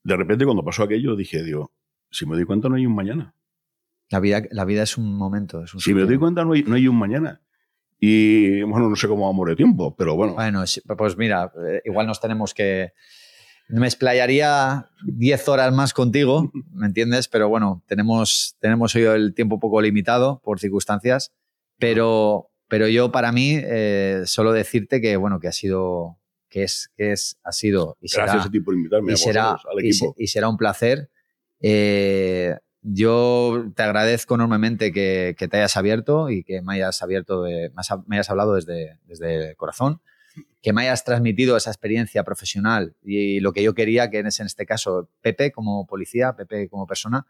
de repente cuando pasó aquello dije, digo, si me doy cuenta no hay un mañana. La vida, la vida es un momento. Es un Si me doy cuenta no hay, no hay un mañana. Y bueno, no sé cómo vamos de tiempo, pero bueno. Bueno, pues mira, eh, igual nos tenemos que... Me explayaría 10 horas más contigo, ¿me entiendes? Pero bueno, tenemos, tenemos hoy el tiempo un poco limitado por circunstancias, pero, pero yo para mí eh, solo decirte que, bueno, que ha sido, que es, que es, ha sido y será, Gracias a ti por invitarme y a será, vosotros, al y se- equipo. y será un placer. Eh, yo te agradezco enormemente que, te hayas abierto y que me hayas abierto, me hayas hablado desde, desde el corazón, que me hayas transmitido esa experiencia profesional y lo que yo quería, que es en este caso Pepe como policía, Pepe como persona.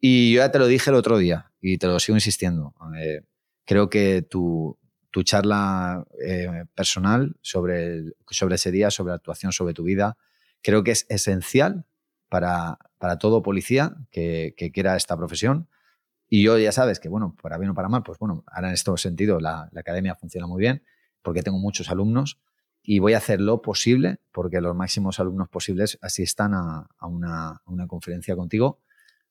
Y yo ya te lo dije el otro día y te lo sigo insistiendo. Eh, creo que tu, tu charla eh, personal sobre, sobre ese día, sobre la actuación, sobre tu vida, creo que es esencial para, para todo policía que, que quiera esta profesión. Y yo ya sabes que, bueno, para bien o para mal, pues bueno, ahora en este sentido la, la academia funciona muy bien porque tengo muchos alumnos y voy a hacer lo posible porque los máximos alumnos posibles asistan a, a una, a una conferencia contigo.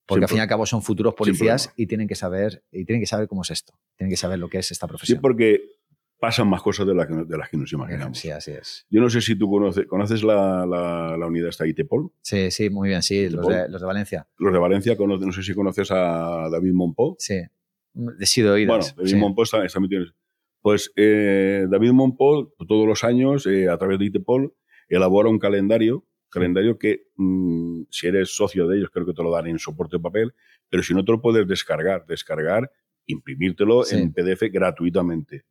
Porque Sin al fin y al cabo son futuros policías y tienen que saber y tienen que saber cómo es esto, tienen que saber lo que es esta Sí, profesión. porque pasan más cosas de las que, de las que nos imaginamos. Sí, así es. Yo no sé si tú conoces, ¿conoces la, la, la unidad esta ITEPOL. Sí, sí, muy bien, sí, los de, los de Valencia. Los de Valencia, conoce- no sé si conoces a David Monpó. Sí, he sido oídas. Bueno, David sí. Monpó está, está metido en. Pues eh, David Monpó, todos los años, eh, a través de ITEPOL, elabora un calendario, calendario que mm, si eres socio de ellos, creo que te lo dan en soporte de papel, pero si no te lo puedes descargar, descargar, imprimírtelo Sí. en PDF gratuitamente.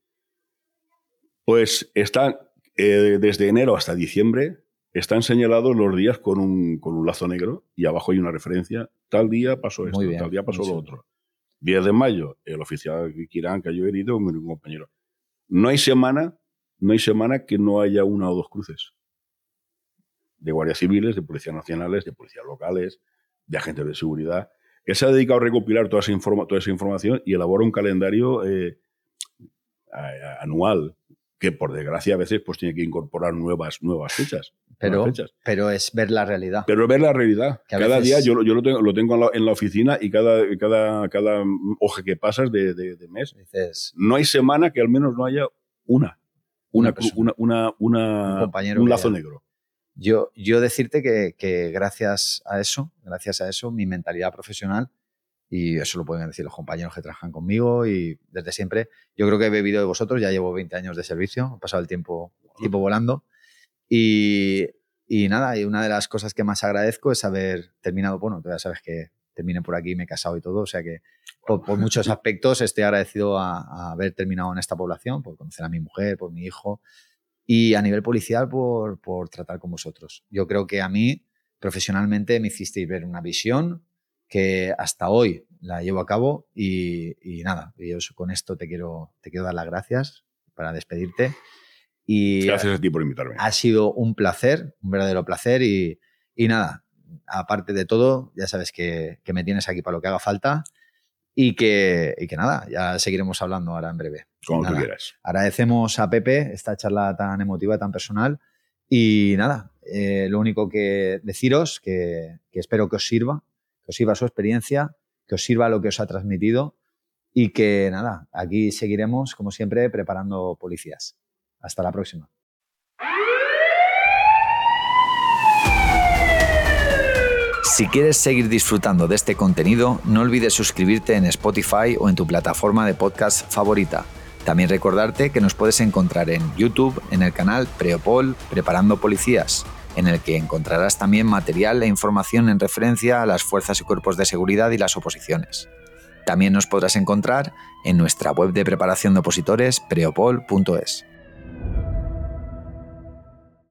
Pues está eh, desde enero hasta diciembre, están señalados los días con un, con un lazo negro y abajo hay una referencia. Tal día pasó esto, bien, tal día pasó lo otro. 10 de mayo, el oficial Kirán cayó herido, mi compañero. No hay semana, no hay semana que no haya una o dos cruces. De guardias civiles, de policías nacionales, de policías locales, de agentes de seguridad. Él se ha dedicado a recopilar toda esa, informa- toda esa información y elabora un calendario eh, anual que por desgracia a veces pues tiene que incorporar nuevas, nuevas fechas. pero, nuevas fechas. pero es ver la realidad. Pero ver la realidad. Que cada veces- día yo, lo- yo lo tengo, lo tengo en, la, en la oficina y cada, cada, cada hoja que pasas de, de- de mes, Dices, no hay semana que al menos no haya una. Una Una, una, Un compañero un lazo negro. yo, yo decirte que, que gracias a eso, gracias a eso, mi mentalidad profesional, y eso lo pueden decir los compañeros que trabajan conmigo y desde siempre, yo creo que he bebido de vosotros, ya llevo 20 años de servicio, ha pasado el tiempo, el tiempo volando. Y, y nada, y una de las cosas que más agradezco es haber terminado, bueno, tú ya sabes que terminé por aquí, me he casado y todo, o sea que por, por muchos aspectos estoy agradecido a, a haber terminado en esta población, por conocer a mi mujer, por mi hijo y a nivel policial por, por tratar con vosotros. Yo creo que a mí profesionalmente me hicisteis ver una visión que hasta hoy la llevo a cabo y, y nada, yo con esto te quiero, te quiero dar las gracias para despedirte. Y Gracias a ti por invitarme. ha sido un placer, un verdadero placer y, y nada, aparte de todo, ya sabes que, que me tienes aquí para lo que haga falta y que, y que nada, ya seguiremos hablando ahora en breve. Como tú quieras. Agradecemos a Pepe esta charla tan emotiva, tan personal y nada, eh, lo único que deciros que, que espero que os sirva, que os sirva su experiencia, que os sirva lo que os ha transmitido y que nada, aquí seguiremos como siempre preparando policías. Hasta la próxima. Si quieres seguir disfrutando de este contenido, no olvides suscribirte en Spotify o en tu plataforma de podcast favorita. También recordarte que nos puedes encontrar en YouTube, en el canal Preopol Preparando Policías, en el que encontrarás también material e información en referencia a las fuerzas y cuerpos de seguridad y las oposiciones. También nos podrás encontrar en nuestra web de preparación de opositores preopol.es.